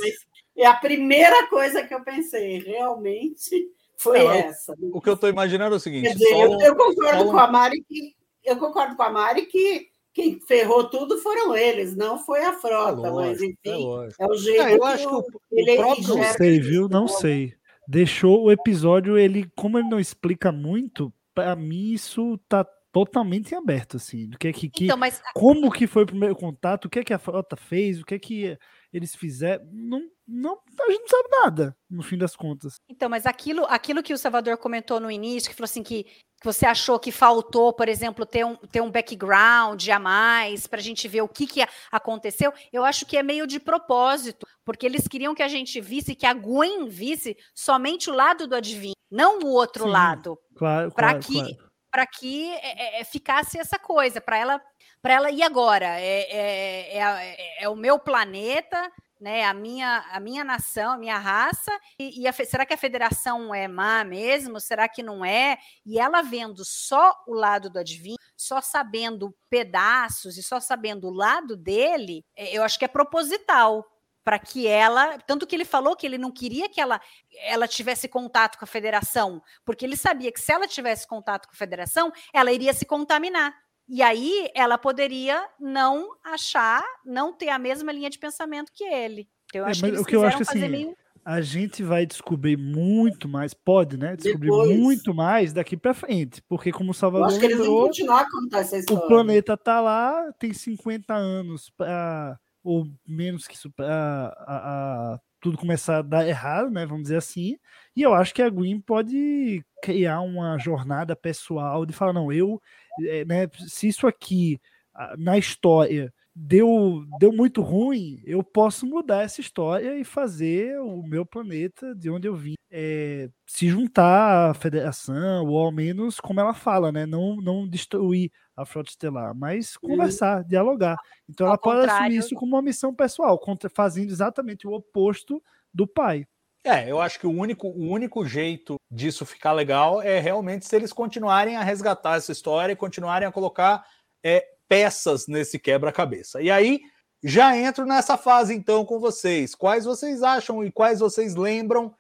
É a primeira coisa que eu pensei, realmente, foi Não, essa. O que eu estou imaginando é o seguinte: Quer dizer, eu, eu, concordo com a Mari que eu concordo com a Mari que quem ferrou tudo foram eles, não foi a frota, é lógico, mas enfim, é, é o jeito. É, eu acho que o, ele, o próprio... Não sei, viu? Não sei deixou o episódio, ele, como ele não explica muito, para mim isso tá totalmente em aberto, assim, do que é que, então, mas... como que foi o primeiro contato, o que é que a frota fez, o que é que eles fizeram, não, não, a gente não sabe nada, no fim das contas. Então, mas aquilo, aquilo que o Salvador comentou no início, que falou assim que, que você achou que faltou, por exemplo, ter um, ter um background a mais para a gente ver o que, que aconteceu, eu acho que é meio de propósito, porque eles queriam que a gente visse, que a Gwen visse somente o lado do adivinho, não o outro Sim, lado. Claro, para claro, que claro. para que é, é, ficasse essa coisa, para ela para ela e agora é, é, é, é, o meu planeta né, a minha, a minha nação, a minha raça, e, e a, será que a federação é má mesmo? Será que não é? E ela vendo só o lado do adivinho, só sabendo pedaços e só sabendo o lado dele, é, eu acho que é proposital para que ela, tanto que ele falou que ele não queria que ela, ela tivesse contato com a federação, porque ele sabia que se ela tivesse contato com a federação, ela iria se contaminar. E aí ela poderia não achar, não ter a mesma linha de pensamento que ele. Então, eu é, acho que eles o que eu acho que assim, meio... a gente vai descobrir muito mais, pode, né? Descobrir Depois. muito mais daqui para frente, porque como o Salvador eu acho que eles vão continuar a contar essa história. O planeta tá lá, tem 50 anos para ou menos que isso para tudo começar a dar errado, né? Vamos dizer assim. E eu acho que a Gwen pode criar uma jornada pessoal de falar, não, eu é, né, se isso aqui na história deu, deu muito ruim, eu posso mudar essa história e fazer o meu planeta, de onde eu vim, é, se juntar à federação, ou ao menos, como ela fala, né, não, não destruir a frota estelar, mas uhum. conversar, uhum. dialogar. Então ao ela pode assumir isso como uma missão pessoal, fazendo exatamente o oposto do pai. É, eu acho que o único, o único jeito disso ficar legal é realmente se eles continuarem a resgatar essa história e continuarem a colocar é, peças nesse quebra-cabeça. E aí já entro nessa fase então com vocês. Quais vocês acham e quais vocês lembram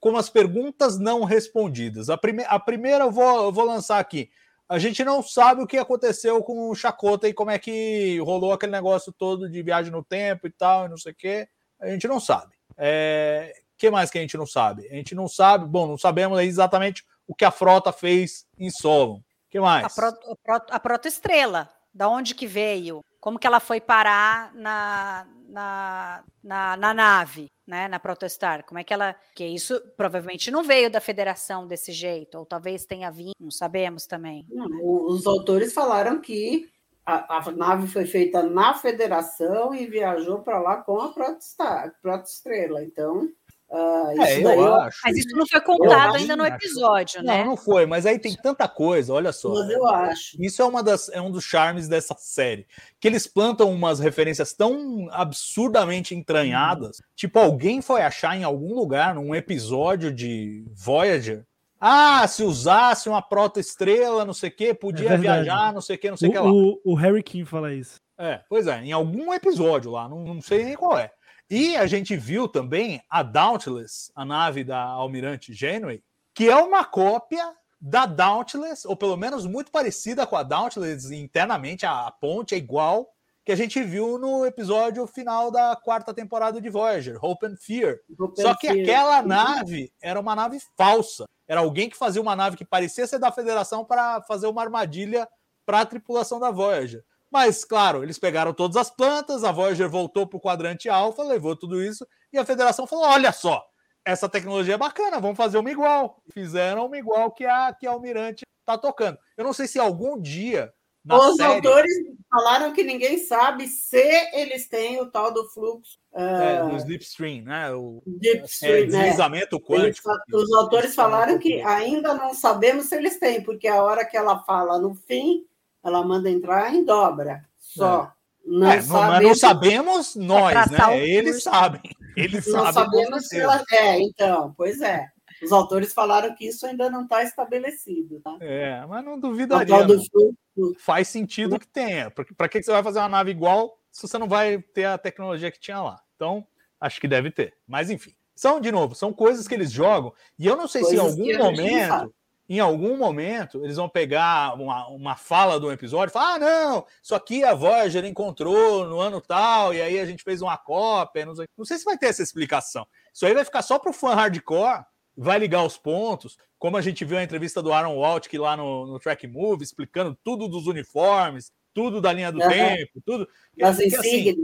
como as perguntas não respondidas? A, prime a primeira eu vou, eu vou lançar aqui. A gente não sabe o que aconteceu com o Chacota e como é que rolou aquele negócio todo de viagem no tempo e tal, e não sei o quê. A gente não sabe. É, que mais que a gente não sabe? A gente não sabe, bom, não sabemos exatamente o que a frota fez em Solon. que mais? A, proto, a protoestrela, da onde que veio? como que ela foi parar na, na, na, na nave, né, na Protostar? Como é que ela. Que isso provavelmente não veio da federação desse jeito, ou talvez tenha vindo, não sabemos também. Não, os autores falaram que a, a, nave foi feita na federação e viajou para lá com a Protostar, Protostrela. Então. Uh, é, eu eu... acho. Mas isso não foi contado ainda no episódio, né? Não, não foi, mas aí tem tanta coisa, olha só. Mas eu acho. Isso é, uma das, é um dos charmes dessa série. Que eles plantam umas referências tão absurdamente entranhadas. Hum. Tipo, alguém foi achar em algum lugar, num episódio de Voyager. Ah, se usasse uma protoestrela, não sei o quê, podia é viajar, não sei o quê, não sei o que lá. O, o Harry King fala isso. É, pois é, em algum episódio lá, não, não sei nem qual é. E a gente viu também a Dauntless, a nave da Almirante Janeway, que é uma cópia da Dauntless, ou pelo menos muito parecida com a Dauntless internamente, a ponte é igual que a gente viu no episódio final da quarta temporada de Voyager, Hope and Fear. Hope Só que Fear. aquela nave era uma nave falsa. Era alguém que fazia uma nave que parecia ser da Federação para fazer uma armadilha para a tripulação da Voyager. Mas, claro, eles pegaram todas as plantas, a Voyager voltou para o quadrante alfa, levou tudo isso, e a federação falou: olha só, essa tecnologia é bacana, vamos fazer uma igual. Fizeram uma igual que a, que a Almirante está tocando. Eu não sei se algum dia. Os série... autores falaram que ninguém sabe se eles têm o tal do fluxo. É, do slipstream, né? O Deepstream, é, deslizamento né? quântico. Eles, os autores falaram que ainda não sabemos se eles têm, porque a hora que ela fala no fim, ela manda entrar em dobra. Só. É. Não, é, sabemos... não sabemos nós, né? Eles sabem. Eles não sabem sabemos se ela... É, então, pois é. Os autores falaram que isso ainda não está estabelecido. Tá? É, mas não duvidaria. Não. Faz sentido que tenha. Para que você vai fazer uma nave igual se você não vai ter a tecnologia que tinha lá? Então, acho que deve ter. Mas enfim. São, de novo, são coisas que eles jogam, e eu não sei coisas se em algum momento em algum momento, eles vão pegar uma, uma fala do episódio e falar: ah, não, isso aqui a Voyager encontrou no ano tal, e aí a gente fez uma cópia. Não sei, não sei se vai ter essa explicação. Isso aí vai ficar só para o fã hardcore, vai ligar os pontos, como a gente viu a entrevista do Aaron Waltk lá no, no Track Move, explicando tudo dos uniformes, tudo da linha do uhum. tempo, tudo. As assim,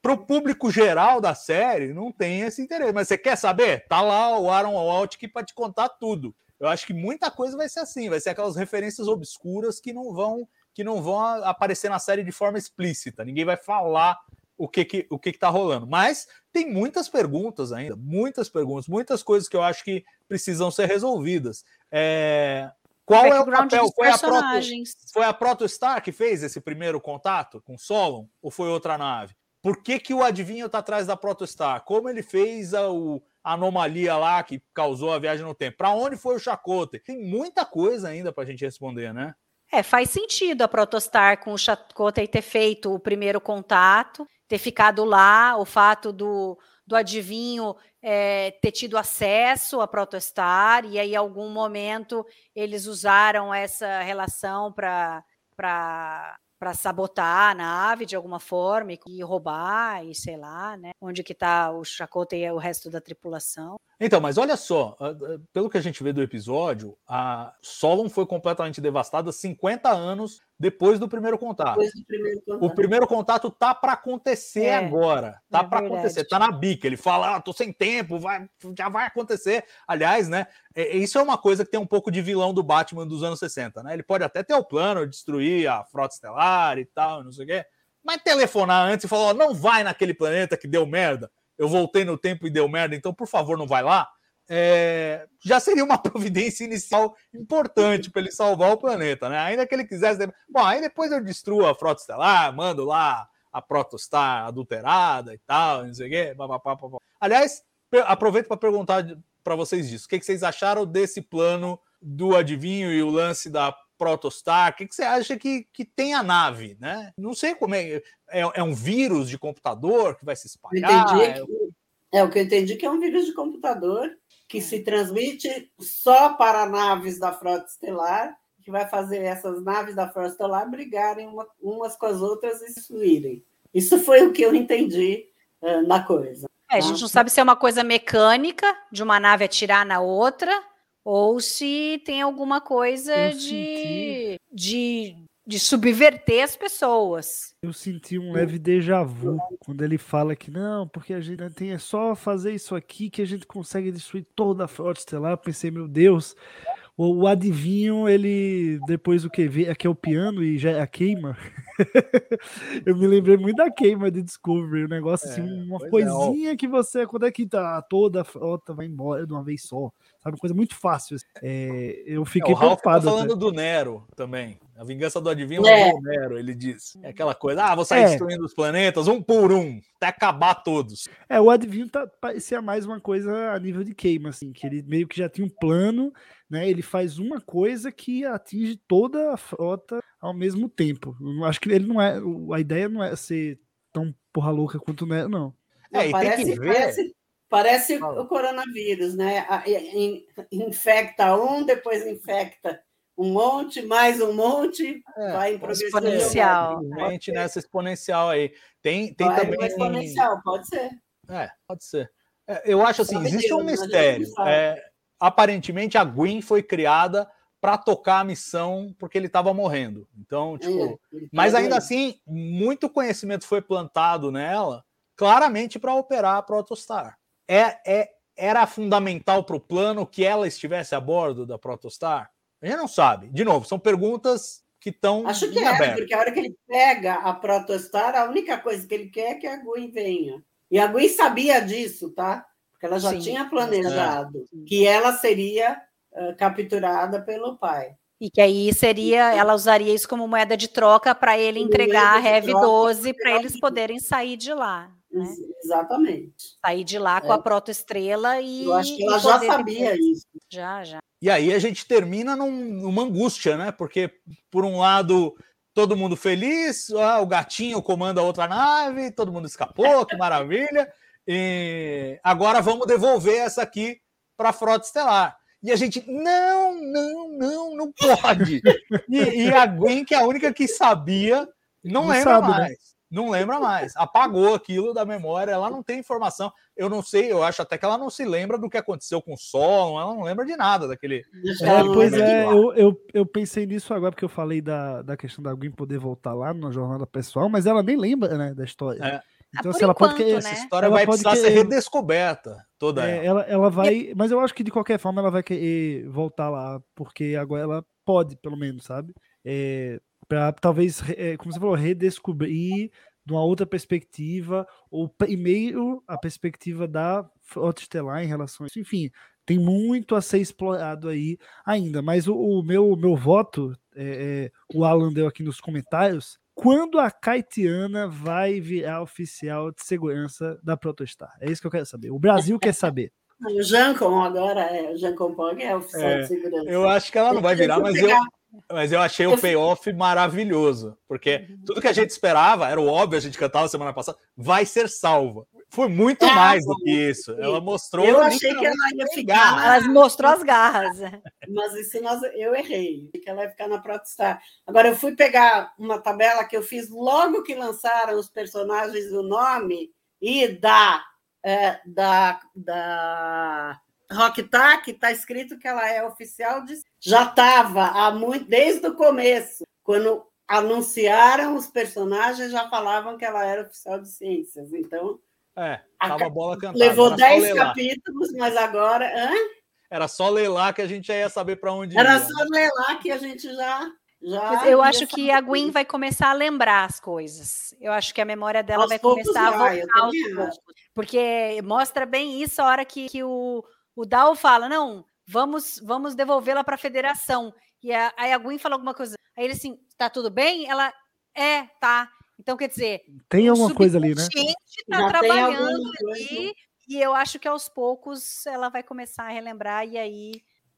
para o público geral da série, não tem esse interesse. Mas você quer saber? Tá lá o Aaron Waltk para te contar tudo. Eu acho que muita coisa vai ser assim, vai ser aquelas referências obscuras que não vão que não vão aparecer na série de forma explícita. Ninguém vai falar o que que o que está rolando. Mas tem muitas perguntas ainda, muitas perguntas, muitas coisas que eu acho que precisam ser resolvidas. É... Qual é o papel? Foi a, Proto, foi a Protostar que fez esse primeiro contato com Solon ou foi outra nave? Por que, que o adivinho está atrás da Protostar? Como ele fez a, o, anomalia lá que causou a viagem no tempo? Para onde foi o Chakotay? Tem muita coisa ainda para a gente responder, né? É, faz sentido a Protostar com o Chakotay ter feito o primeiro contato, ter ficado lá, o fato do, do adivinho é, ter tido acesso à Protostar, e aí, em algum momento, eles usaram essa relação para para sabotar a nave de alguma forma e roubar e sei lá, né? Onde que tá o Chakotay e o resto da tripulação. Então, mas olha só, pelo que a gente vê do episódio, a Solon foi completamente devastada 50 anos depois do primeiro contato. Do primeiro contato. O primeiro contato tá para acontecer é, agora. Tá é para acontecer, tá na bica. Ele fala: ah, tô sem tempo, vai, já vai acontecer. Aliás, né? É, isso é uma coisa que tem um pouco de vilão do Batman dos anos 60, né? Ele pode até ter o plano de destruir a frota estelar e tal, não sei o quê. Mas telefonar antes e falar: oh, não vai naquele planeta que deu merda eu voltei no tempo e deu merda, então por favor não vai lá. É, já seria uma providência inicial importante para ele salvar o planeta, né? Ainda que ele quisesse. Bom, aí depois eu destruo a frota estelar, mando lá a protostar adulterada e tal, não sei o quê. Aliás, aproveito para perguntar para vocês disso. O que, que vocês acharam desse plano do adivinho e o lance da Protostar? O que, que você acha que, que tem a nave, né? Não sei como é, é. É um vírus de computador que vai se espalhar? Entendi é... é o que eu entendi que é um vírus de computador que é. se transmite só para naves da frota estelar, que vai fazer essas naves da frota estelar brigarem uma, umas com as outras e se unirem. Isso foi o que eu entendi uh, na coisa. É, a gente não sabe se é uma coisa mecânica de uma nave atirar na outra ou se tem alguma coisa de, de, de subverter as pessoas. Eu senti um leve déjà vu quando ele fala que não, porque a gente tem é só fazer isso aqui que a gente consegue destruir toda a frota estelar. Eu pensei, meu Deus, o, o adivinho, ele depois o que vê, aqui é o piano e já é a queima. eu me lembrei muito da queima de Discovery, um negócio assim, uma pois é, coisinha que você, quando é que tá toda a frota vai embora de uma vez só, sabe, uma coisa muito fácil. É, eu É, fiquei o Ralph tá preocupado. falando até. do Nero também. A vingança do adivinho É. é o Nero, ele diz. É aquela coisa, ah, vou sair É. destruindo os planetas um por um, até acabar todos. É, o adivinho tá, parecia mais uma coisa a nível de queima, assim, que ele meio que já tinha um plano, né? Ele faz uma coisa que atinge toda a frota ao mesmo tempo. Eu não- acho que ele não é. A ideia não é ser tão porra louca quanto o Nero, não. É, tem parece, que ver. parece, parece o coronavírus, né? Infecta um, depois infecta um monte, mais um monte, É, vai em progressão exponencial. Infelizmente, nessa exponencial aí. Tem, tem Vai também. exponencial, pode ser. É, pode ser. É, eu acho assim, existe um né? Mistério. não. É, aparentemente a Gwen foi criada para tocar a missão porque ele estava morrendo. Então, tipo, É, mas ainda assim, muito conhecimento foi plantado nela, claramente para operar a Protostar. É, é, era fundamental para o plano que ela estivesse a bordo da Protostar? A gente não sabe. De novo, são perguntas que estão Acho que é, aberto. porque a hora que ele pega a Protostar, a única coisa que ele quer é que a Gwen venha. E a Gwen sabia disso, tá? Porque ela já Sim. tinha planejado que ela seria eh, capturada pelo pai. E que aí seria, ela usaria isso como moeda de troca para ele entregar a Rev troca, 12 para eles poderem sair de lá. Né? Ex- Exatamente. Sair de lá com É. a protoestrela e. Eu acho que ela já sabia depois- isso. Já, já. E aí a gente termina num- numa angústia, né? Porque, por um lado, todo mundo feliz, ah, o gatinho comanda a outra nave, todo mundo escapou, que maravilha. E agora vamos devolver essa aqui para a Frota Estelar. E a gente, não, não, não, não pode. E, e a Gwen, que é a única que sabia, não, Não lembra sabe, né? mais. Não lembra mais. Apagou aquilo da memória, ela não tem informação. Eu não sei, eu acho até que ela não se lembra do que aconteceu com o Sol, ela não lembra de nada daquele. É, pois é, eu, eu, eu pensei nisso agora, porque eu falei da, da questão da Gwen poder voltar lá na jornada pessoal, mas ela nem lembra né, da história. É. Então, Ah, se ela pode enquanto, querer. né? Essa história Ela vai pode precisar ser querer- redescoberta toda É, ela. ela, ela vai. Mas eu acho que de qualquer forma ela vai querer voltar lá, porque agora ela pode, pelo menos, sabe? É, para talvez, é, como você falou, redescobrir de uma outra perspectiva, ou primeiro a perspectiva da Frota Estelar em relação a isso. Enfim, tem muito a ser explorado aí ainda. Mas o, o meu, meu voto, é, é, o Alan deu aqui nos comentários. Quando a Caetiana vai virar oficial de segurança da Protostar? É isso que eu quero saber. O Brasil quer saber. O Jancon agora é. O Jancon Pog é oficial É, de segurança. Eu acho que ela não vai virar, mas eu, mas eu achei Eu o payoff maravilhoso. Porque tudo que a gente esperava, era o óbvio, a gente cantava semana passada, vai ser salva. Foi muito É, mais do que isso. Ela mostrou. Eu achei que ela ia ficar na- Elas mostrou as garras. Mas isso nós, eu errei, que ela ia ficar na Protostar. Agora, eu fui pegar uma tabela que eu fiz logo que lançaram os personagens do nome e da, é, da, da Rock Tac, está escrito que ela é oficial de. Já estava há muito, desde o começo, quando anunciaram os personagens, já falavam que ela era oficial de ciências. Então, É, A tava a bola cantada. levou era só 10 ler lá. capítulos, mas agora. hã? Era só ler lá que a gente já ia saber para onde Era ia. só ler lá que a gente já. já eu acho que saber a Gwen vai começar a lembrar as coisas. Eu acho que a memória dela Aos vai começar a vai, eu voltar aos também poucos. Porque mostra bem isso a hora que, que o, o Dal fala: não, vamos, vamos devolvê-la para a federação. E a, aí a Gwen fala alguma coisa. Aí ele assim, tá tudo bem? Ela, é, tá. Então, quer dizer, Tem alguma coisa ali, né? Já tá tem trabalhando alguma ali. E eu acho que aos poucos ela vai começar a relembrar, e aí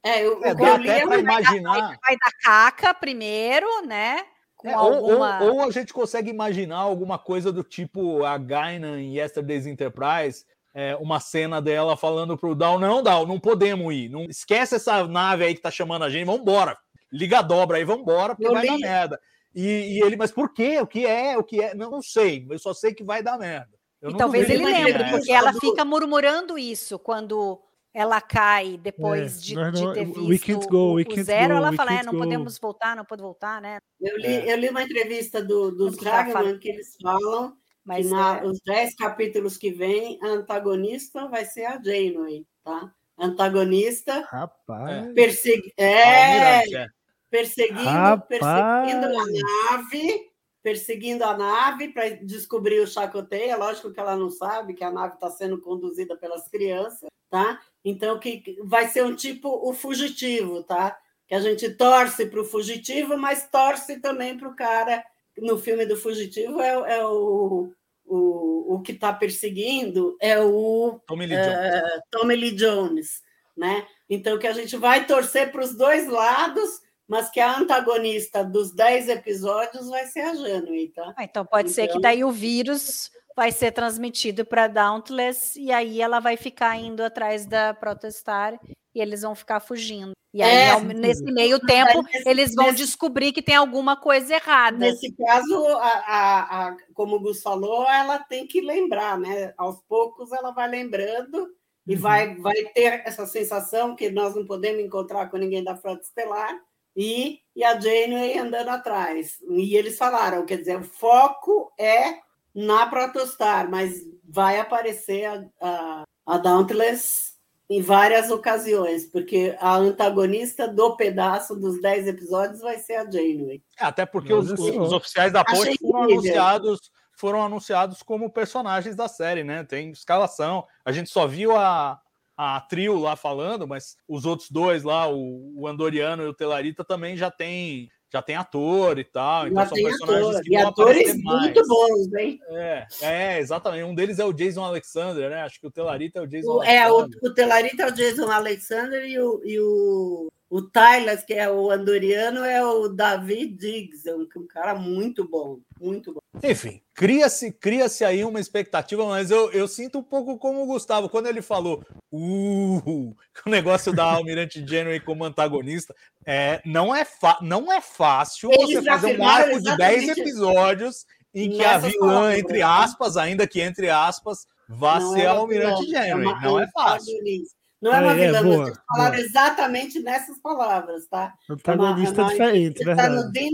É, eu, É, eu li até é para uma- imaginar. vai dar caca primeiro, né? É, ou, ou- alguma. ou a gente consegue imaginar alguma coisa do tipo a Gaina em Yesterday's Enterprise, é, uma cena dela falando pro Dal, não, Dal, não podemos ir. Não, esquece essa nave aí que tá chamando a gente, vambora. Liga a dobra aí, vambora, porque Eu vai dar li- merda. E, e ele, mas por quê? O que é? O que é? Não, não sei, eu só sei que vai dar merda. Eu E não talvez ele lembre, é. porque ela fica murmurando isso quando ela cai depois É, de, nós de não- ter we visto can't go, o, we o can't zero, go, ela we fala, é, não go." podemos voltar, não pode voltar, né? Eu li, eu li uma entrevista do, dos Dragon que eles falam Mas na, é, os 10 capítulos que vem, a antagonista vai ser a Janeway, tá? Antagonista Rapaz. persegui é, Almirante, é. perseguindo, Rapaz. perseguindo a nave, perseguindo a nave para descobrir o Chakotay. É lógico que ela não sabe que a nave está sendo conduzida pelas crianças, tá? Então que vai ser um tipo o fugitivo, tá? Que a gente torce para o fugitivo, mas torce também para o cara. No filme do fugitivo é, o- é o, o, o que está perseguindo é o Tommy Lee Jones. é, Tommy Lee Jones, né? Então que a gente vai torcer para os dois lados, mas que a antagonista dos 10 episódios vai ser a Janeway, tá? ah, então pode ser que Então- daí o vírus vai ser transmitido para Dauntless e aí ela vai ficar indo atrás da Protestar e eles vão ficar fugindo. E aí, É, nesse meio tempo, nesse- eles vão nesse- descobrir que tem alguma coisa errada. Nesse caso, a, a- a- como o Gus falou, ela tem que lembrar, né? Aos poucos ela vai lembrando e vai, vai ter essa sensação que nós não podemos encontrar com ninguém da Frota Estelar e, e a Janeway andando atrás. E eles falaram, quer dizer, o foco é na Protostar, mas vai aparecer a, a, a Dauntless em várias ocasiões, porque a antagonista do pedaço dos 10 episódios vai ser a Janeway. É, Até porque os, Olha os- oficiais da ponte foram anunciados, foram anunciados como personagens da série, né? Tem escalação. A gente só viu a, a trio lá falando, mas os outros dois lá, o, o Andoriano e o Telarita, também já tem, já tem ator e tal. Então Já são personagens ator, que e vão atores muito bons, hein? É, é, exatamente. Um deles é o Jason Alexander, né? Acho que o Telarita é o Jason O, é, o, Alexander. o Telarita é o Jason Alexander e o, e o, o Tyler, que é o andoriano, é o David Diggs, é um, um cara muito bom, muito bom. Enfim, cria-se cria aí uma expectativa, mas eu, eu sinto um pouco como o Gustavo, quando ele falou uh, o negócio da Almirante Janeway como antagonista, é, não, é não é fácil Eles você fazer um arco de 10 exatamente episódios em que a vilã, entre aspas, ainda que entre aspas, vá Não ser é a Almirante Janeway. uma não é fácil. antagonista. Não é uma É, é, vilã, boa, eles falaram boa. exatamente nessas palavras, tá? Antagonista É uma- é uma- diferente, Está no. Dean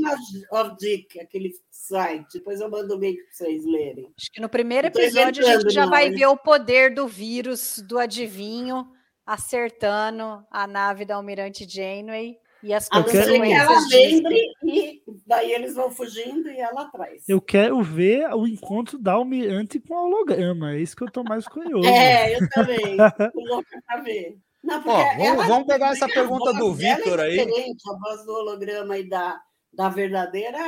of Dick, aquele site. Depois eu mando o link para vocês lerem. Acho que no primeiro episódio a gente já não, vai né? ver o poder do vírus do adivinho acertando a nave da Almirante Janeway e as A não ser que ela lembre e daí eles vão fugindo e ela atrás. Eu quero ver o encontro da Almirante com o holograma. É isso que eu tô mais curioso. É, eu também. Tô louca para ver. Não, Ó, vamos- ela- vamos pegar essa a pergunta do voz Vitor é aí. A voz do holograma e da, da verdadeira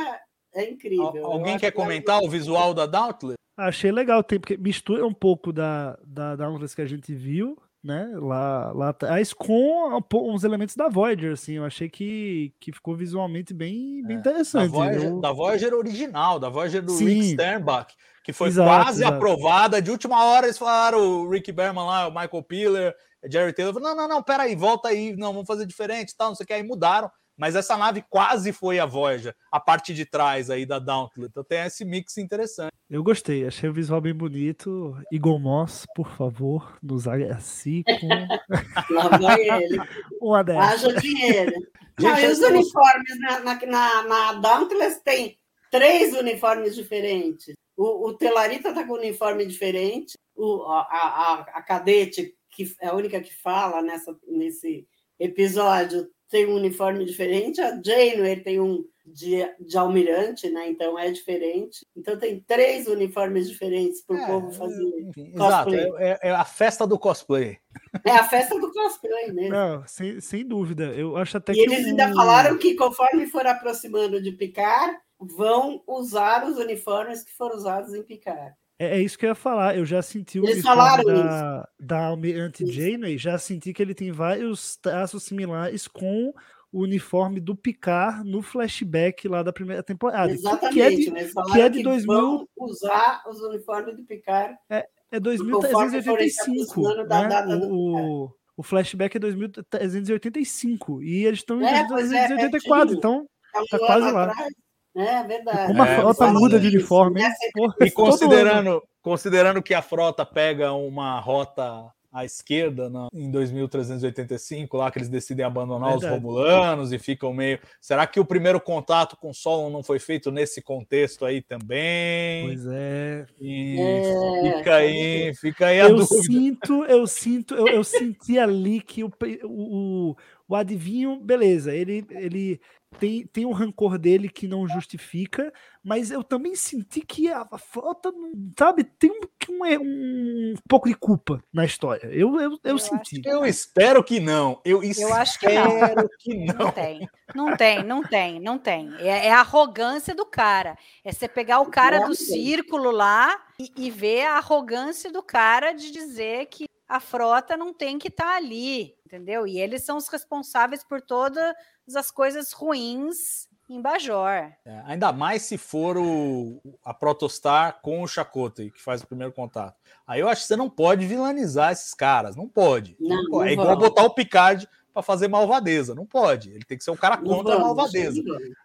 é incrível. Al- Alguém quer que comentar o visual da Dauntless? Achei legal, tem, porque mistura um pouco da, da, da Dauntless que a gente viu, né, lá, lá atrás, com uns elementos da Voyager, assim, eu achei que, que ficou visualmente bem, bem É, Da interessante. Voyager, Eu- da Voyager original, da Voyager do Sim. Rick Sternbach, que foi Exato, quase exato. aprovada. De última hora eles falaram, o Rick Berman lá, o Michael Piller, Jerry Taylor, falaram, não, não, não, peraí, volta aí, não, vamos fazer diferente, tal, não sei o que, aí mudaram. Mas essa nave quase foi a Voyager, a parte de trás aí da Dauntless. Então tem esse mix interessante. Eu gostei, achei o visual bem bonito. Igor Moss, por favor, nos agracie com Lá vai ele. uma dessas. Haja dinheiro. Não, e os uniformes na, na, na, na Dauntless tem três uniformes diferentes. O, o Telarita está com um uniforme diferente. O, a, a, a cadete, que é a única que fala nessa, nesse episódio, tem um uniforme diferente. A Janeway tem um de, de almirante, né? Então é diferente. Então tem três uniformes diferentes para o É, povo fazer. Enfim, exato, Cosplay. é, é- é a festa do cosplay. É a festa do cosplay mesmo. Não, sem, sem dúvida. Eu acho até E que. eles ainda o- falaram que conforme for aproximando de Picard, vão usar os uniformes que foram usados em Picard. É, é isso que eu ia falar. Eu já senti o Eles falaram da, da Almirante Isso. Janeway, já senti que ele tem vários traços similares com o uniforme do Picard no flashback lá da primeira temporada. que- Exatamente. Que é de, mas que é de 2000 vão usar os uniformes de Picard. é se 2385. aproximando da né? data do O, o, o flashback é 2385. E eles estão em É, pois é, 2384. pertinho. então, um Tá quase lá. atrás. É verdade. como a É, frota muda de uniforme, Porra, E considerando, considerando que a frota pega uma rota à esquerda na, em 2385, lá que eles decidem abandonar Verdade. os Romulanos e ficam meio. Será que o primeiro contato com Solon não foi feito nesse contexto aí também? Pois é. E É, fica aí, fica aí a Eu dúvida. sinto, eu sinto, eu, eu senti ali que o, o, o adivinho, beleza, ele, ele tem, tem um rancor dele que não justifica, mas eu também senti que a, a frota, não- sabe, tem um, que um, um pouco de culpa na história. Eu, eu, eu, Eu senti. Eu espero que não. Eu, Eu acho que não. espero que não. Não tem, não tem, não tem, não tem. É, é a arrogância do cara. É você pegar o cara do círculo lá e, e ver a arrogância do cara de dizer que a frota não tem que estar ali, entendeu? E eles são os responsáveis por todas as coisas ruins em Bajor. É, ainda mais se for o, a Protostar com o Chakotay, que faz o primeiro contato. Aí eu acho que você não pode vilanizar esses caras. Não pode. Não, pode. é não igual vamos. botar o Picard para fazer malvadeza. Não pode. Ele tem que ser um cara Não contra a malvadeza.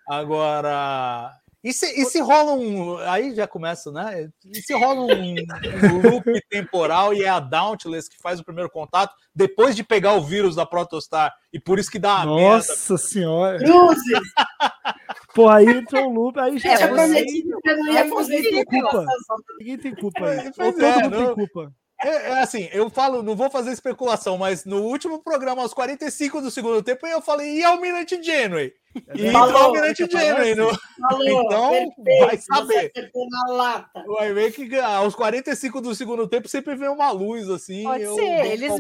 Agora. E se, e se rola um. Aí já começa, né? E se rola um, um loop temporal e é a Dauntless que faz o primeiro contato depois de pegar o vírus da Protostar e por isso que dá merda. Nossa senhora. Cruzes, Porra, aí entrou um loop, aí já É, tinha você- prometido que eu não ia fazer isso. culpa. Ninguém tem culpa aí. Pois Ou todo é, mundo não- tem culpa. É, é assim, eu falo, não vou fazer especulação, mas no último programa, aos 45 do segundo tempo, eu falei, e Almirante Janeway? E Falou, entrou Almirante falou Janeway. No... Falou, Então, perfeito, vai saber. Vai ver que aos 45 do segundo tempo sempre vem uma luz, assim. Pode eu ser, um eles.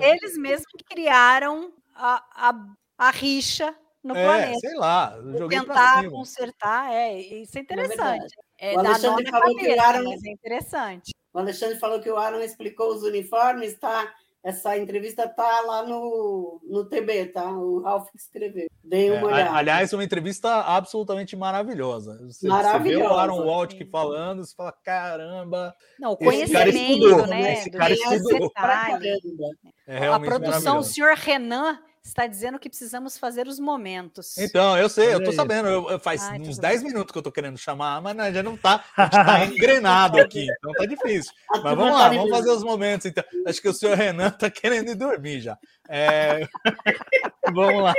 Eles mesmos criaram a, a, a rixa no É, planeta. sei lá, Tentar cima. consertar, é, isso é interessante. É, O Alexandre falou que mas é interessante. O Alexandre falou que o Aaron explicou os uniformes, tá? Essa entrevista tá lá no, no TB, tá? O Ralph que escreveu. Dei É, uma a- olhada. aliás, uma entrevista absolutamente maravilhosa. Você, você vê o Maravilhosa. Aaron Waltk falando, você fala, caramba, Não, o Esse cara conhecimento, estudou, né? esse cara é estudou. Detalhe. caramba. é A produção, o senhor Renan está dizendo que precisamos fazer os momentos. Então, eu sei, eu aí. sabendo. Eu, eu faz Ai, uns tudo 10 minutos que eu tô querendo chamar, mas né, já não tá, a gente tá engrenado aqui, então tá difícil. A Mas vamos tá lá, vamos fazer os momentos. Então. Acho que o senhor Renan tá querendo ir dormir já. É, vamos lá.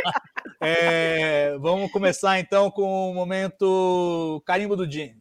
É, vamos começar então com o momento carimbo do Jim.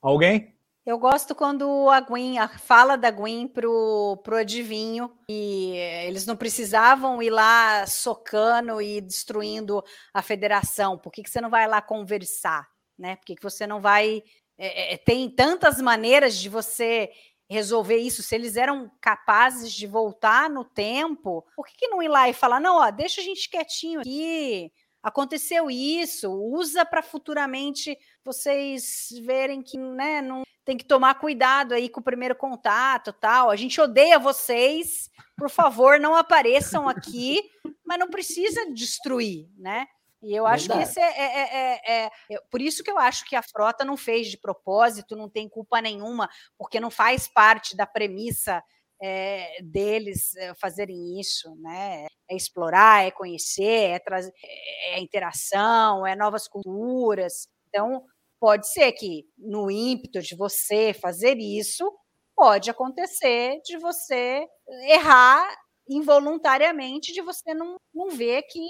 Alguém? Eu gosto quando a Gwen, a fala da Gwen pro, pro adivinho, e eles não precisavam ir lá socando e destruindo a federação. Por que, que você não vai lá conversar? Né? Por que, que você não vai. é, é, tem tantas maneiras de você resolver isso. Se eles eram capazes de voltar no tempo, por que, que não ir lá e falar, não, ó, deixa a gente quietinho aqui. Aconteceu isso, usa para futuramente vocês verem que né, não tem que tomar cuidado aí com o primeiro contato, tal. A gente odeia vocês, por favor, não apareçam aqui, mas não precisa destruir, né? E eu acho Verdade. que esse é, é- é- é- é- por isso que eu acho que a frota não fez de propósito, não tem culpa nenhuma, porque não faz parte da premissa é, deles é, fazerem isso, né? É explorar, é conhecer, é trazer é interação, é novas culturas. Então, pode ser que no ímpeto de você fazer isso, pode acontecer de você errar involuntariamente, de você não, não ver que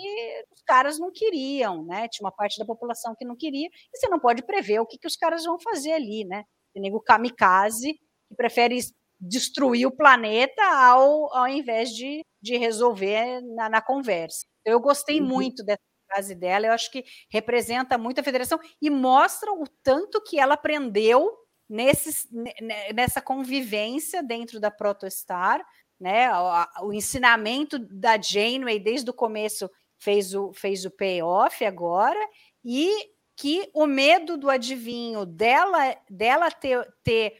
os caras não queriam, né? Tinha uma parte da população que não queria, e você não pode prever o que, que os caras vão fazer ali, né? Tem nego kamikaze que prefere destruir o planeta ao, ao invés de, de resolver na, na conversa. Então, eu gostei Uhum. muito dessa frase dela, eu acho que representa muito a federação e mostra o tanto que ela aprendeu nesses, ne- ne- nessa convivência dentro da Protostar, né? O, o ensinamento da Janeway desde o começo fez o, fez o payoff agora, e que o medo do adivinho dela, dela ter, ter,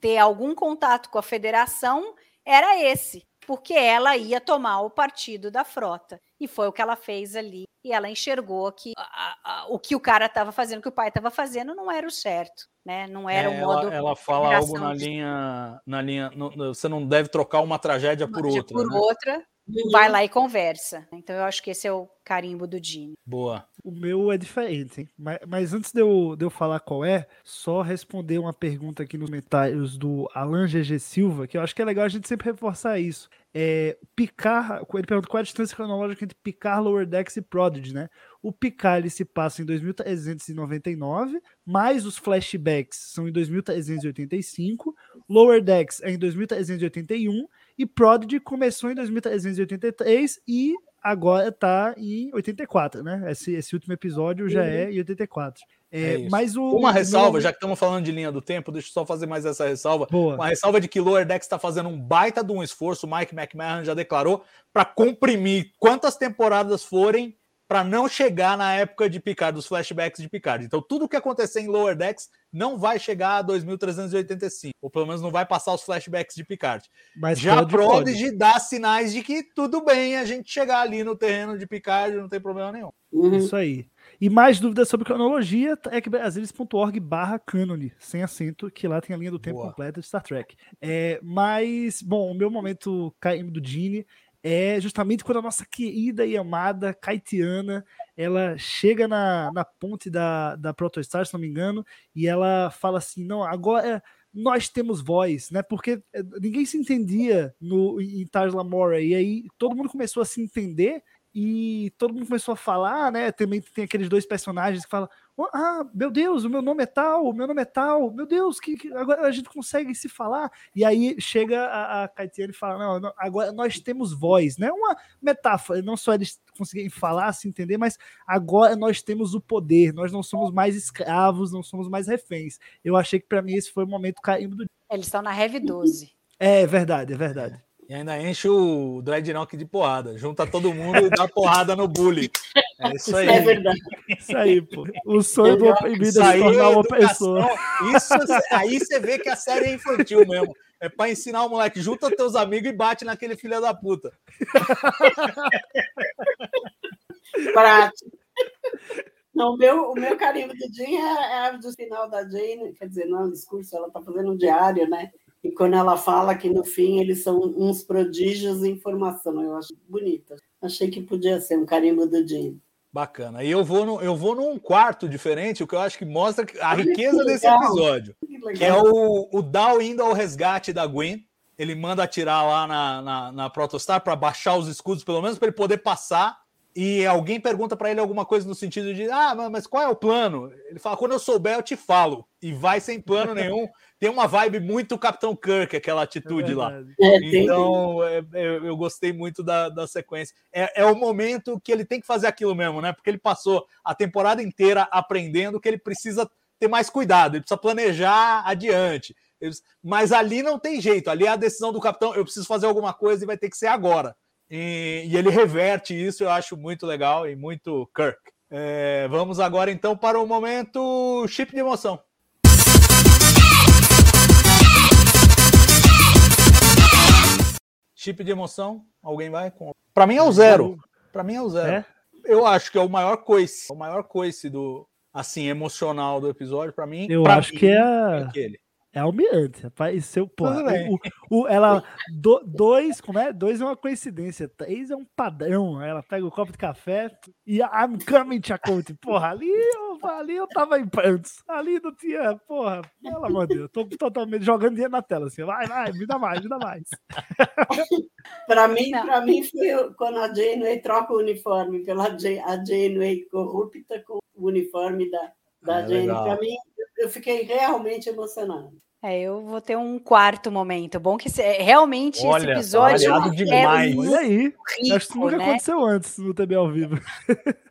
ter algum contato com a federação era esse, porque ela ia tomar o partido da frota. E foi o que ela fez ali. E ela enxergou que a- a- o que o cara estava fazendo, o que o pai estava fazendo, não era o certo. Né? Não era É, o modo. ela, ela fala algo na de- linha. Na linha no- no- você não deve trocar uma tragédia por outra. por né? outra, vai lá e conversa. Então eu acho que esse é o carimbo do Dini. Boa. O meu é diferente, hein? Mas, mas antes de eu, de eu falar qual é, só responder uma pergunta aqui nos comentários do Alan GG Silva, que eu acho que é legal a gente sempre reforçar isso. É, Picar, ele pergunta qual é a distância cronológica entre Picar, Lower Decks e Prodigy, né? O Picar ele se passa em 2399, mais os flashbacks são em 2385, Lower Decks é em 2381 e Prodigy começou em 2383 e agora tá em 84, né? Esse, esse último episódio já é em 84. É, É mas o, Uma ressalva, no- já que estamos falando de linha do tempo, deixa eu só fazer mais essa ressalva. Boa. Uma ressalva de que Lower Decks está fazendo um baita de um esforço, o Mike McMahon já declarou, para comprimir quantas temporadas forem para não chegar na época de Picard, dos flashbacks de Picard. Então, tudo que acontecer em Lower Decks não vai chegar a 2385, ou pelo menos não vai passar os flashbacks de Picard. Mas Já pode, pode. Prodigy dá sinais de que tudo bem a gente chegar ali no terreno de Picard, não tem problema nenhum. Uhum. Isso aí. E mais dúvidas sobre cronologia, é que brasilis.org barra cânone, sem acento, que lá tem a linha do tempo Boa. completa de Star Trek. É, mas, bom, o meu momento KM do Gene é justamente quando a nossa querida e amada Kaitiana, ela chega na, na ponte da, da Protostar, se não me engano, e ela fala assim, não, agora nós temos voz, né? Porque eh, ninguém se entendia no, em Tars Lamora, e aí todo mundo começou a se entender, e todo mundo começou a falar, né? Também tem aqueles dois personagens que falam: "Oh, Ah, meu Deus, o meu nome é tal, o meu nome é tal, meu Deus, que, que- agora a gente consegue se falar. E aí chega a, a Kaitiane e fala: Não, agora nós temos voz, né? Uma metáfora, não só eles conseguirem falar, se entender, mas agora nós temos o poder, nós não somos mais escravos, não somos mais reféns. Eu achei que para mim esse foi o momento carimbo do. Eles estão na Rev 12. É verdade, é verdade. E ainda enche o Dreadnought de porrada. Junta todo mundo e dá porrada no bully. É isso aí. É verdade. Isso aí, pô. O sonho do oprimido é Isso se aí tornar é uma educação. pessoa. Isso, aí você vê que a série é infantil mesmo. É pra ensinar o moleque, junta teus amigos e bate naquele filho da puta. Prático. Não, o meu, o meu carimbo do Jane é, é a do final da Jane, quer dizer, não é um discurso, ela está fazendo um diário, né? E quando ela fala que no fim eles são uns prodígios em formação, eu acho bonita. Achei que podia ser um carimbo do Jane. Bacana. E eu vou, no, eu vou num quarto diferente, o que eu acho que mostra a riqueza que desse episódio. Que Que é o, o Dal indo ao resgate da Gwen. Ele manda atirar lá na, na, na Protostar para baixar os escudos, pelo menos para ele poder passar. E alguém pergunta para ele alguma coisa no sentido de: Ah, mas qual é o plano? Ele fala: Quando eu souber, eu te falo. E vai sem plano nenhum. Tem uma vibe muito Capitão Kirk, aquela atitude lá. verdade. É, Então, é, é, eu gostei muito da, da sequência. É, é o momento que ele tem que fazer aquilo mesmo, né? Porque ele passou a temporada inteira aprendendo que ele precisa ter mais cuidado, ele precisa planejar adiante. Ele- mas ali não tem jeito, ali é a decisão do capitão, eu preciso fazer alguma coisa e vai ter que ser agora. E, e ele reverte isso, eu acho muito legal e muito Kirk. É, vamos agora então para o momento chip de emoção. Chip de emoção, alguém vai com. Para mim é o zero. Para mim é o zero. É? Eu acho que é o maior coice, o maior coice do assim emocional do episódio para mim. Eu pra acho mim, que é a- aquele. É almirante, rapaz. Seu, Tudo bem. o, o- ela, do- dois, como é? Dois é uma coincidência, três é um padrão. Ela pega o copo de café e I'm coming, Chakotay. Porra, ali eu, ali eu tava em prantos. Ali não tinha, porra, pelo amor de Deus. Eu tô totalmente jogando dinheiro na tela, assim. Vai, vai, me dá mais, me dá mais. Para mim, Não. para mim foi o- quando a Janeway troca o uniforme pela Janeway corrupta com o uniforme da, da Ah, Janeway. legal. Para mim, eu fiquei realmente emocionada. É, eu vou ter um quarto momento. Bom que é, realmente Olha, esse episódio variado é demais. muito Olha aí. rico, Acho que isso nunca né? aconteceu antes no TB ao vivo.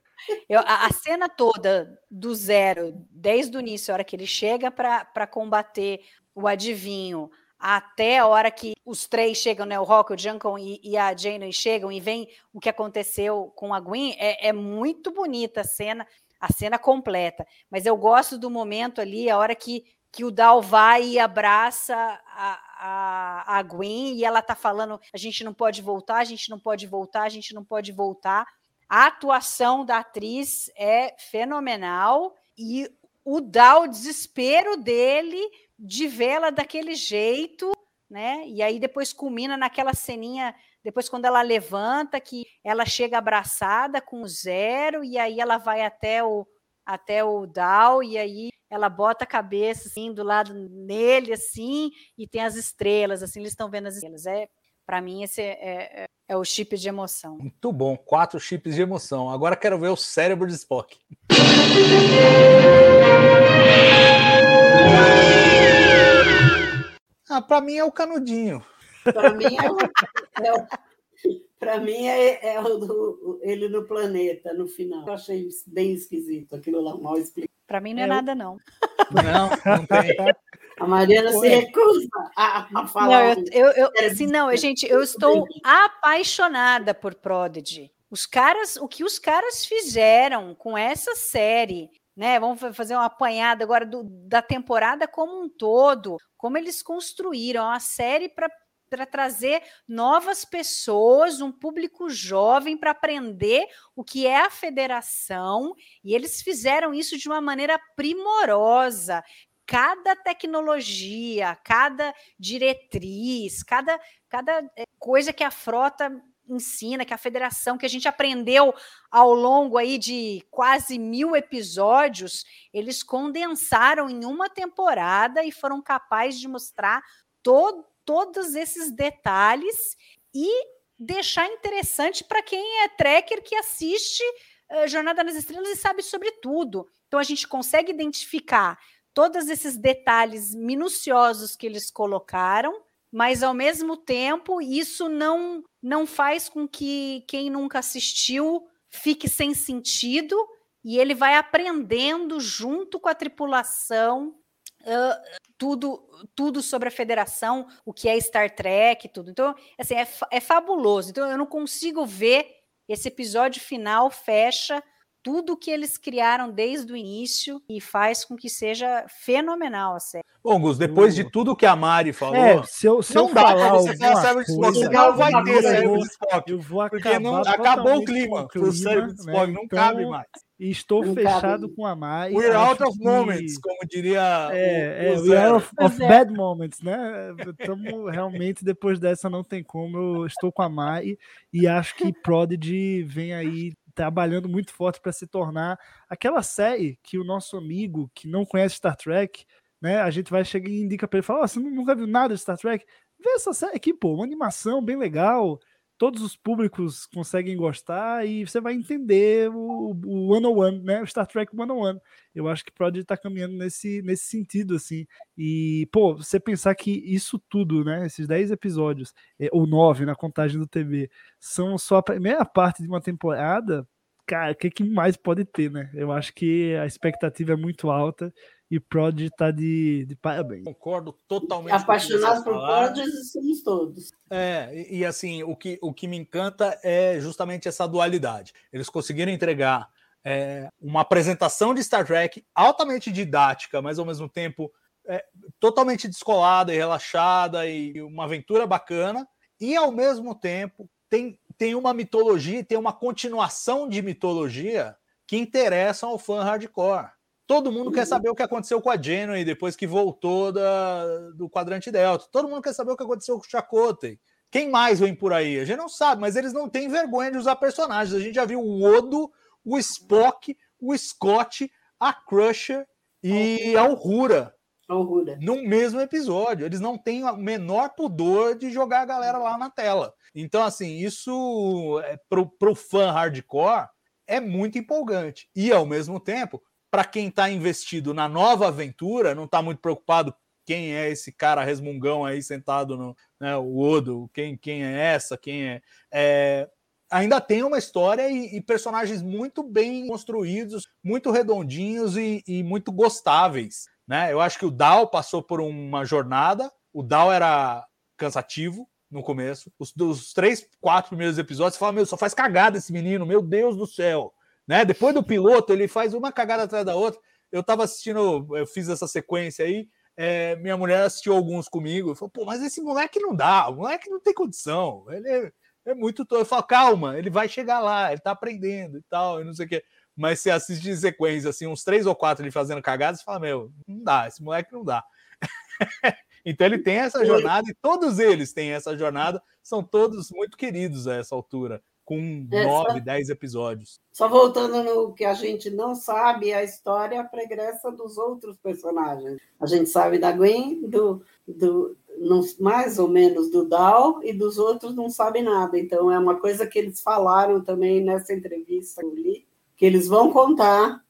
Eu- a, a cena toda do zero, desde o início, a hora que ele chega para combater o adivinho, até a hora que os três chegam, né? O Rock, o Junkin e, e a Janeway chegam e vem o que aconteceu com a Gwen, é, é muito bonita a cena, a cena completa. Mas eu gosto do momento ali, a hora que, que o Dal vai e abraça a, a, a Gwen e ela tá falando: a gente não pode voltar, a gente não pode voltar, a gente não pode voltar. A atuação da atriz é fenomenal e o dá o desespero dele de vê-la daquele jeito, né? E aí depois culmina naquela ceninha depois quando ela levanta, que ela chega abraçada com o zero, e aí ela vai até o até o Dow, e aí ela bota a cabeça assim do lado nele, assim, e tem as estrelas, assim, eles estão vendo as estrelas. É, para mim, esse é, é, é, o chip de emoção. Muito bom, quatro chips de emoção. Agora quero ver o cérebro de Spock. Ah, para mim é o canudinho. Para mim é o, é para mim é, é o do, ele no planeta, no final. Eu achei bem esquisito aquilo lá, mal explicado. Para mim não é, é nada, não. Não, não tem. A Mariana se recusa a, a falar. Não, eu, eu, eu assim, não, gente, eu estou apaixonada por Prodigy. Os caras, o que os caras fizeram com essa série, né? Vamos fazer uma apanhada agora do, da temporada como um todo, como eles construíram uma série para para trazer novas pessoas, um público jovem para aprender o que é a federação, e eles fizeram isso de uma maneira primorosa. Cada tecnologia, cada diretriz, cada, cada eh, coisa que a frota ensina, que a federação, que a gente aprendeu ao longo aí de quase mil episódios, eles condensaram em uma temporada e foram capazes de mostrar todo, todos esses detalhes e deixar interessante para quem é tracker que assiste uh, Jornada nas Estrelas e sabe sobre tudo. Então a gente consegue identificar todos esses detalhes minuciosos que eles colocaram, mas ao mesmo tempo isso não não faz com que quem nunca assistiu fique sem sentido e ele vai aprendendo junto com a tripulação uh, tudo, tudo sobre a federação, o que é Star Trek, tudo. Então, assim, é, é fabuloso. Então, eu não consigo ver esse episódio final fecha tudo que eles criaram desde o início e faz com que seja fenomenal a série. Bom, Gus, depois de tudo que a Mari falou, é, se eu, se não eu dá falar você falar cérebro de Spock, não vai ter de Spock. Eu vou porque não, acabou o clima, o cérebro de Spock né? não então, cabe mais. E estou não fechado cabe. com a Mari. We're out of que... moments, como diria é, o, é, we're out of, of é. bad moments, né? Estamos realmente, depois dessa, não tem como. Eu estou com a Mari e acho que Prodigy vem aí trabalhando muito forte para se tornar aquela série que o nosso amigo que não conhece Star Trek, né? A gente vai chegar e indica para ele, fala, oh, você nunca viu nada de Star Trek? Vê essa série aqui, pô, uma animação bem legal, todos os públicos conseguem gostar e você vai entender o, o one on one, né? O Star Trek one on one. Eu acho que estar tá caminhando nesse, nesse sentido, assim. E, pô, você pensar que isso tudo, né? Esses 10 episódios, é, ou 9 na contagem do TV, são só a primeira parte de uma temporada, cara, o que, que mais pode ter, né? Eu acho que a expectativa é muito alta e Prod está de, de parabéns. Concordo totalmente. Apaixonados por Prod somos todos. É, e, e, assim, o que, o que me encanta é justamente essa dualidade. Eles conseguiram entregar é, uma apresentação de Star Trek altamente didática, mas ao mesmo tempo é, totalmente descolada e relaxada e uma aventura bacana, e ao mesmo tempo tem, tem uma mitologia, tem uma continuação de mitologia que interessa ao fã hardcore. Todo mundo quer uhum. saber o que aconteceu com a Janeway depois que voltou da, do quadrante Delta. Todo mundo quer saber o que aconteceu com o Chakotay. Quem mais vem por aí? A gente não sabe, mas eles não têm vergonha de usar personagens. A gente já viu o Odo, o Spock, o Scott, a Crusher e a Uhura. No mesmo episódio. Eles não têm o menor pudor de jogar a galera lá na tela. Então, assim, isso é, pro, pro fã hardcore é muito empolgante. E, ao mesmo tempo, para quem está investido na nova aventura, não está muito preocupado quem é esse cara resmungão aí sentado no né, o Odo, quem, quem é essa, quem é, é ainda tem uma história e, e, personagens muito bem construídos, muito redondinhos e, e, muito gostáveis. Né? Eu acho que o Dal passou por uma jornada. O Dal era cansativo no começo. Os, três, quatro primeiros episódios, você fala, meu, só faz cagada esse menino, meu Deus do céu. Né? Depois do piloto, ele faz uma cagada atrás da outra. Eu estava assistindo, eu fiz essa sequência aí. É, minha mulher assistiu alguns comigo e falou: pô, mas esse moleque não dá, o moleque não tem condição. Ele é, é muito. Eu falo, calma, ele vai chegar lá, ele tá aprendendo e tal, e não sei o quê. Mas você assiste em sequência, assim, uns três ou quatro ele fazendo cagadas, você fala: meu, não dá, esse moleque não dá. Então ele tem essa jornada e todos eles têm essa jornada, são todos muito queridos a essa altura, com É, nove, só- dez episódios. Só voltando no que a gente não sabe, a história pregressa dos outros personagens. A gente sabe da Gwen, do, do não- mais ou menos do Dal, e dos outros não sabe nada. Então, é uma coisa que eles falaram também nessa entrevista que eu li, que eles vão contar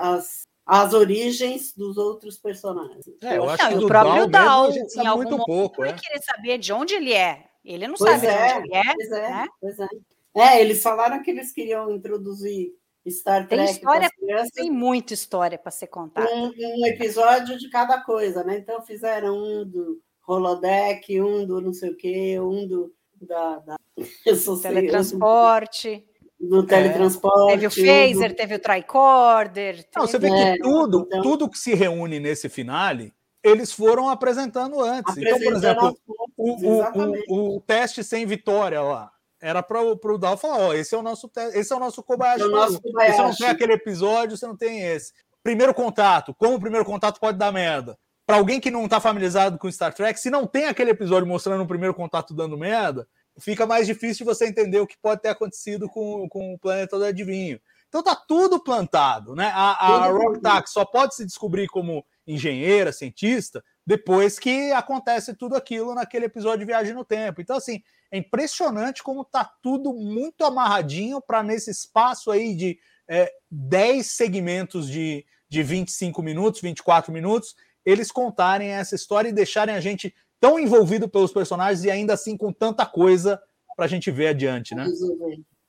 as, as origens dos outros personagens. É, eu acho Não, que e o próprio Dal mesmo em algum muito momento, pouco, vai é. querer saber de onde ele é. Ele não Pois sabe é, de onde ele é. Pois é, né? pois é. É, eles falaram que eles queriam introduzir Star Tem Trek história- as crianças Tem muita história para ser contada. um, um episódio de cada coisa, né? Então fizeram um do holodeck, um do não sei o quê, um do da, da Teletransporte, do teletransporte. teve o phaser, do- teve o tricorder. Não, você teve- vê É, que tudo, então- tudo que se reúne nesse finale, eles foram apresentando antes. Então, por exemplo, o, o- o- o teste sem vitória lá. Era para o Dal falar: ó, esse é o nosso esse é o nosso Kobayashi. É o nosso Maru. Você não tem aquele episódio, você não tem esse. Primeiro contato, como o primeiro contato pode dar merda. Para alguém que não está familiarizado com Star Trek, se não tem aquele episódio mostrando o primeiro contato dando merda, fica mais difícil você entender o que pode ter acontecido com, com o planeta do adivinho. Então tá tudo plantado, né? A, a Tudo Rock plantado. Tax só pode se descobrir como engenheira, cientista, depois que acontece tudo aquilo naquele episódio de Viagem no Tempo. Então, assim, é impressionante como tá tudo muito amarradinho para nesse espaço aí de é, 10 segmentos de, de 25 minutos, 24 minutos, eles contarem essa história e deixarem a gente tão envolvido pelos personagens e ainda assim com tanta coisa para a gente ver adiante, né?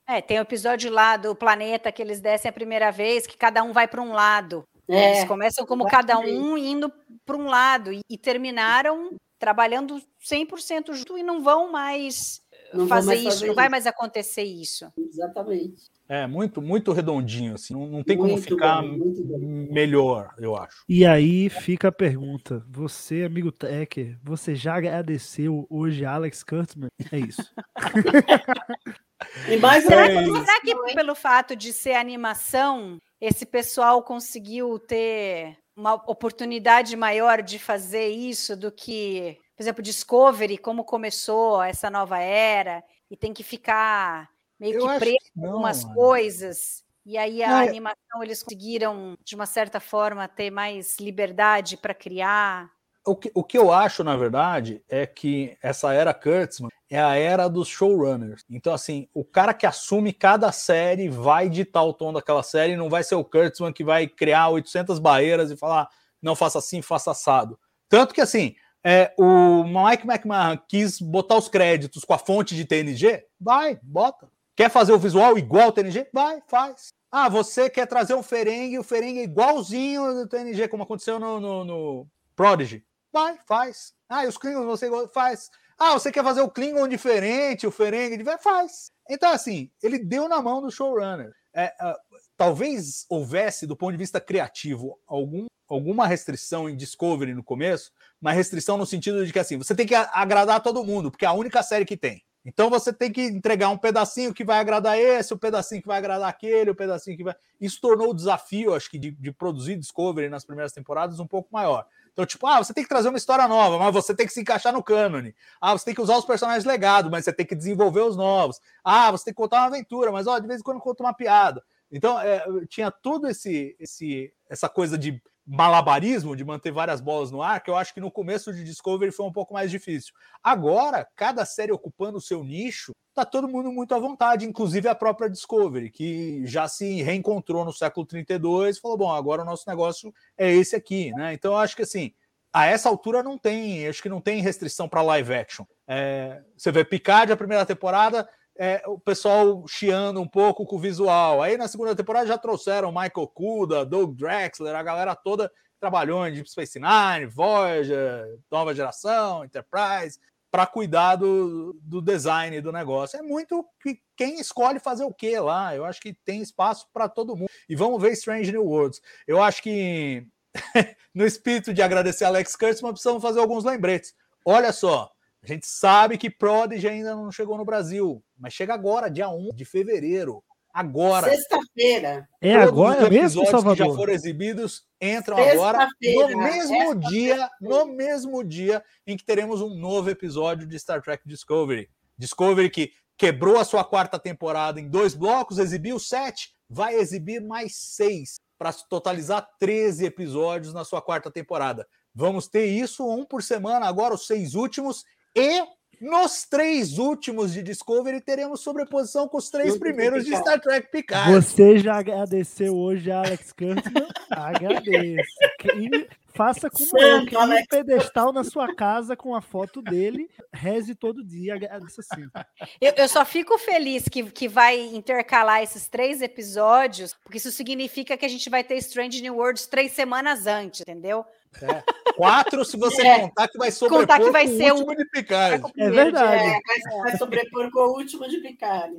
É, tem o episódio lá do planeta que eles descem a primeira vez, que cada um vai para um lado. É, Eles começam como cada um indo para um lado e, e terminaram trabalhando 100% junto e não vão mais Não fazer mais isso, fazer não vai mais acontecer isso. exatamente. É muito, muito redondinho, assim. Não, não tem como Muito ficar bom, melhor, eu acho. E aí fica a pergunta: você, amigo Tecker, você já agradeceu hoje Alex Kurtzman? É isso. E mais Será, uma que, será que pelo fato de ser animação, esse pessoal conseguiu ter uma oportunidade maior de fazer isso do que, por exemplo, Discovery, como começou essa nova era, e tem que ficar meio Eu que preso que algumas coisas. E aí a Não, é- animação eles conseguiram, de uma certa forma, ter mais liberdade para criar. O que, o que eu acho, na verdade, é que essa era Kurtzman é a era dos showrunners. Então, assim, o cara que assume cada série vai ditar o tom daquela série, não vai ser o Kurtzman que vai criar 800 barreiras e falar, não faça assim, faça assado. Tanto que, assim, é, o Mike McMahon quis botar os créditos com a fonte de TNG? Vai, bota. Quer fazer o visual igual ao TNG? Vai, faz. Ah, você quer trazer um Ferengue, o Ferengue é igualzinho do TNG, como aconteceu no, no, no Prodigy? Vai, faz. Ah, e os Klingons você faz. Ah, você quer fazer o Klingon diferente, o Ferengue diferente? Faz. Então, assim, ele deu na mão do showrunner. É, ah, talvez houvesse, do ponto de vista criativo, algum, alguma restrição em Discovery no começo, uma restrição no sentido de que, assim, você tem que agradar todo mundo, porque é a única série que tem. Então você tem que entregar um pedacinho que vai agradar esse, o pedacinho que vai agradar aquele, o pedacinho que vai. Isso tornou o desafio, acho que, de, de produzir Discovery nas primeiras temporadas um pouco maior. Então, tipo, ah, você tem que trazer uma história nova, mas você tem que se encaixar no cânone. Ah, você tem que usar os personagens legados, mas você tem que desenvolver os novos. Ah, você tem que contar uma aventura, mas ó, de vez em quando conta uma piada. Então, é, tinha tudo esse, esse, essa coisa de malabarismo, de manter várias bolas no ar, que eu acho que no começo de Discovery foi um pouco mais difícil. Agora, cada série ocupando o seu nicho, tá todo mundo muito à vontade, inclusive a própria Discovery, que já se reencontrou no século 32 e falou: bom, agora o nosso negócio é esse aqui, né? Então, eu acho que assim, a essa altura não tem, acho que não tem restrição para live action. É, você vê Picard, a primeira temporada, é, o pessoal chiando um pouco com o visual. Aí na segunda temporada já trouxeram Michael Kuda, Doug Drexler, a galera toda trabalhou em Deep Space Nine, Voyager, Nova Geração, Enterprise, para cuidar do, do design do negócio. É muito que quem escolhe fazer o que lá. Eu acho que tem espaço para todo mundo. E vamos ver Strange New Worlds. Eu acho que no espírito de agradecer Alex Kurtzman, precisamos fazer alguns lembretes. Olha só, a gente sabe que Prodigy ainda não chegou no Brasil, mas chega agora, dia 1 de fevereiro. agora. Sexta-feira. É agora os mesmo, episódios que Salvador? já foram exibidos entram agora Sexta-feira, no mesmo dia, no mesmo dia em que teremos um novo episódio de Star Trek Discovery. Discovery que quebrou a sua quarta temporada em dois blocos, exibiu sete, vai exibir mais seis para totalizar 13 episódios na sua quarta temporada. Vamos ter isso um por semana, agora os seis últimos, e nos três últimos de Discovery teremos sobreposição com os três primeiros de. Star Trek Picard. Você já agradeceu hoje a Alex Kurtzman? Agradeço. E faça como eu, Santo crie um Alex pedestal na sua casa com a foto dele, reze todo dia, agradeça sempre. Eu, eu só fico feliz que, que vai intercalar esses três episódios, porque isso significa que a gente vai ter Strange New Worlds três semanas antes, entendeu? É. Quatro, se você É. contar que vai sobrepor Contar que vai com o ser o- último de Picard. É verdade. É, vai, vai sobrepor com o último de Picard.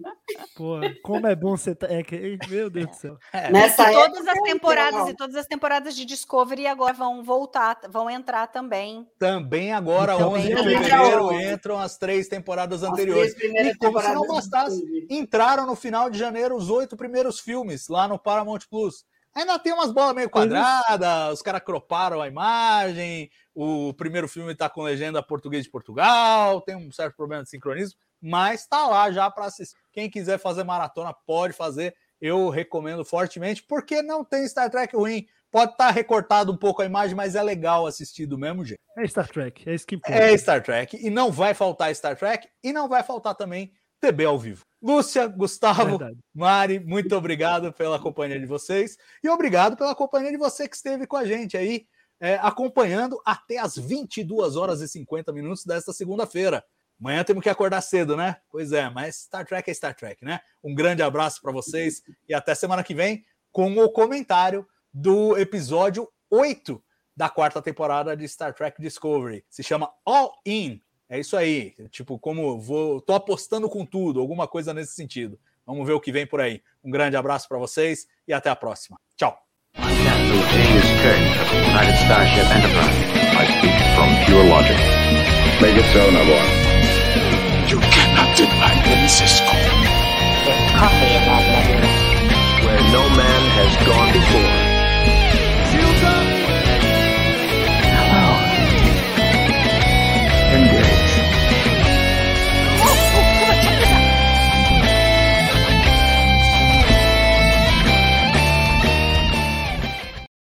Pô, como é bom você. Tá... É, que- meu Deus do céu. É. Nessa E todas época, as temporadas então, e todas as temporadas de Discovery agora vão voltar, vão entrar também. Também agora, Então, 11 de fevereiro, 11. entram as três temporadas as anteriores. três E como se não temporadas bastasse, entraram no final de janeiro os oito primeiros filmes lá no Paramount Plus. Ainda tem umas bolas meio Coisas- quadradas, os caras croparam a imagem, o primeiro filme tá com legenda português de Portugal, tem um certo problema de sincronismo, mas tá lá já para assistir. Quem quiser fazer maratona pode fazer, eu recomendo fortemente, porque não tem Star Trek ruim. Pode estar recortado um pouco a imagem, mas é legal assistir do mesmo jeito. É Star Trek, é isso que importa. É Star Trek. E não vai faltar Star Trek. E não vai faltar também TB ao vivo. Lúcia, Gustavo, Verdade. Mari, muito obrigado pela companhia de vocês. E obrigado pela companhia de você que esteve com a gente aí, é, acompanhando até as 22 horas e 50 minutos desta segunda-feira. Amanhã temos que acordar cedo, né? Pois é, mas Star Trek é Star Trek, né? Um grande abraço para vocês e até semana que vem com o comentário do episódio 8 da quarta temporada de Star Trek Discovery. Se chama All In. É isso aí. Tipo, como vou. Tô apostando com tudo, alguma coisa nesse sentido. Vamos ver o que vem por aí. Um grande abraço para vocês e até a próxima. Tchau. where no man has gone before.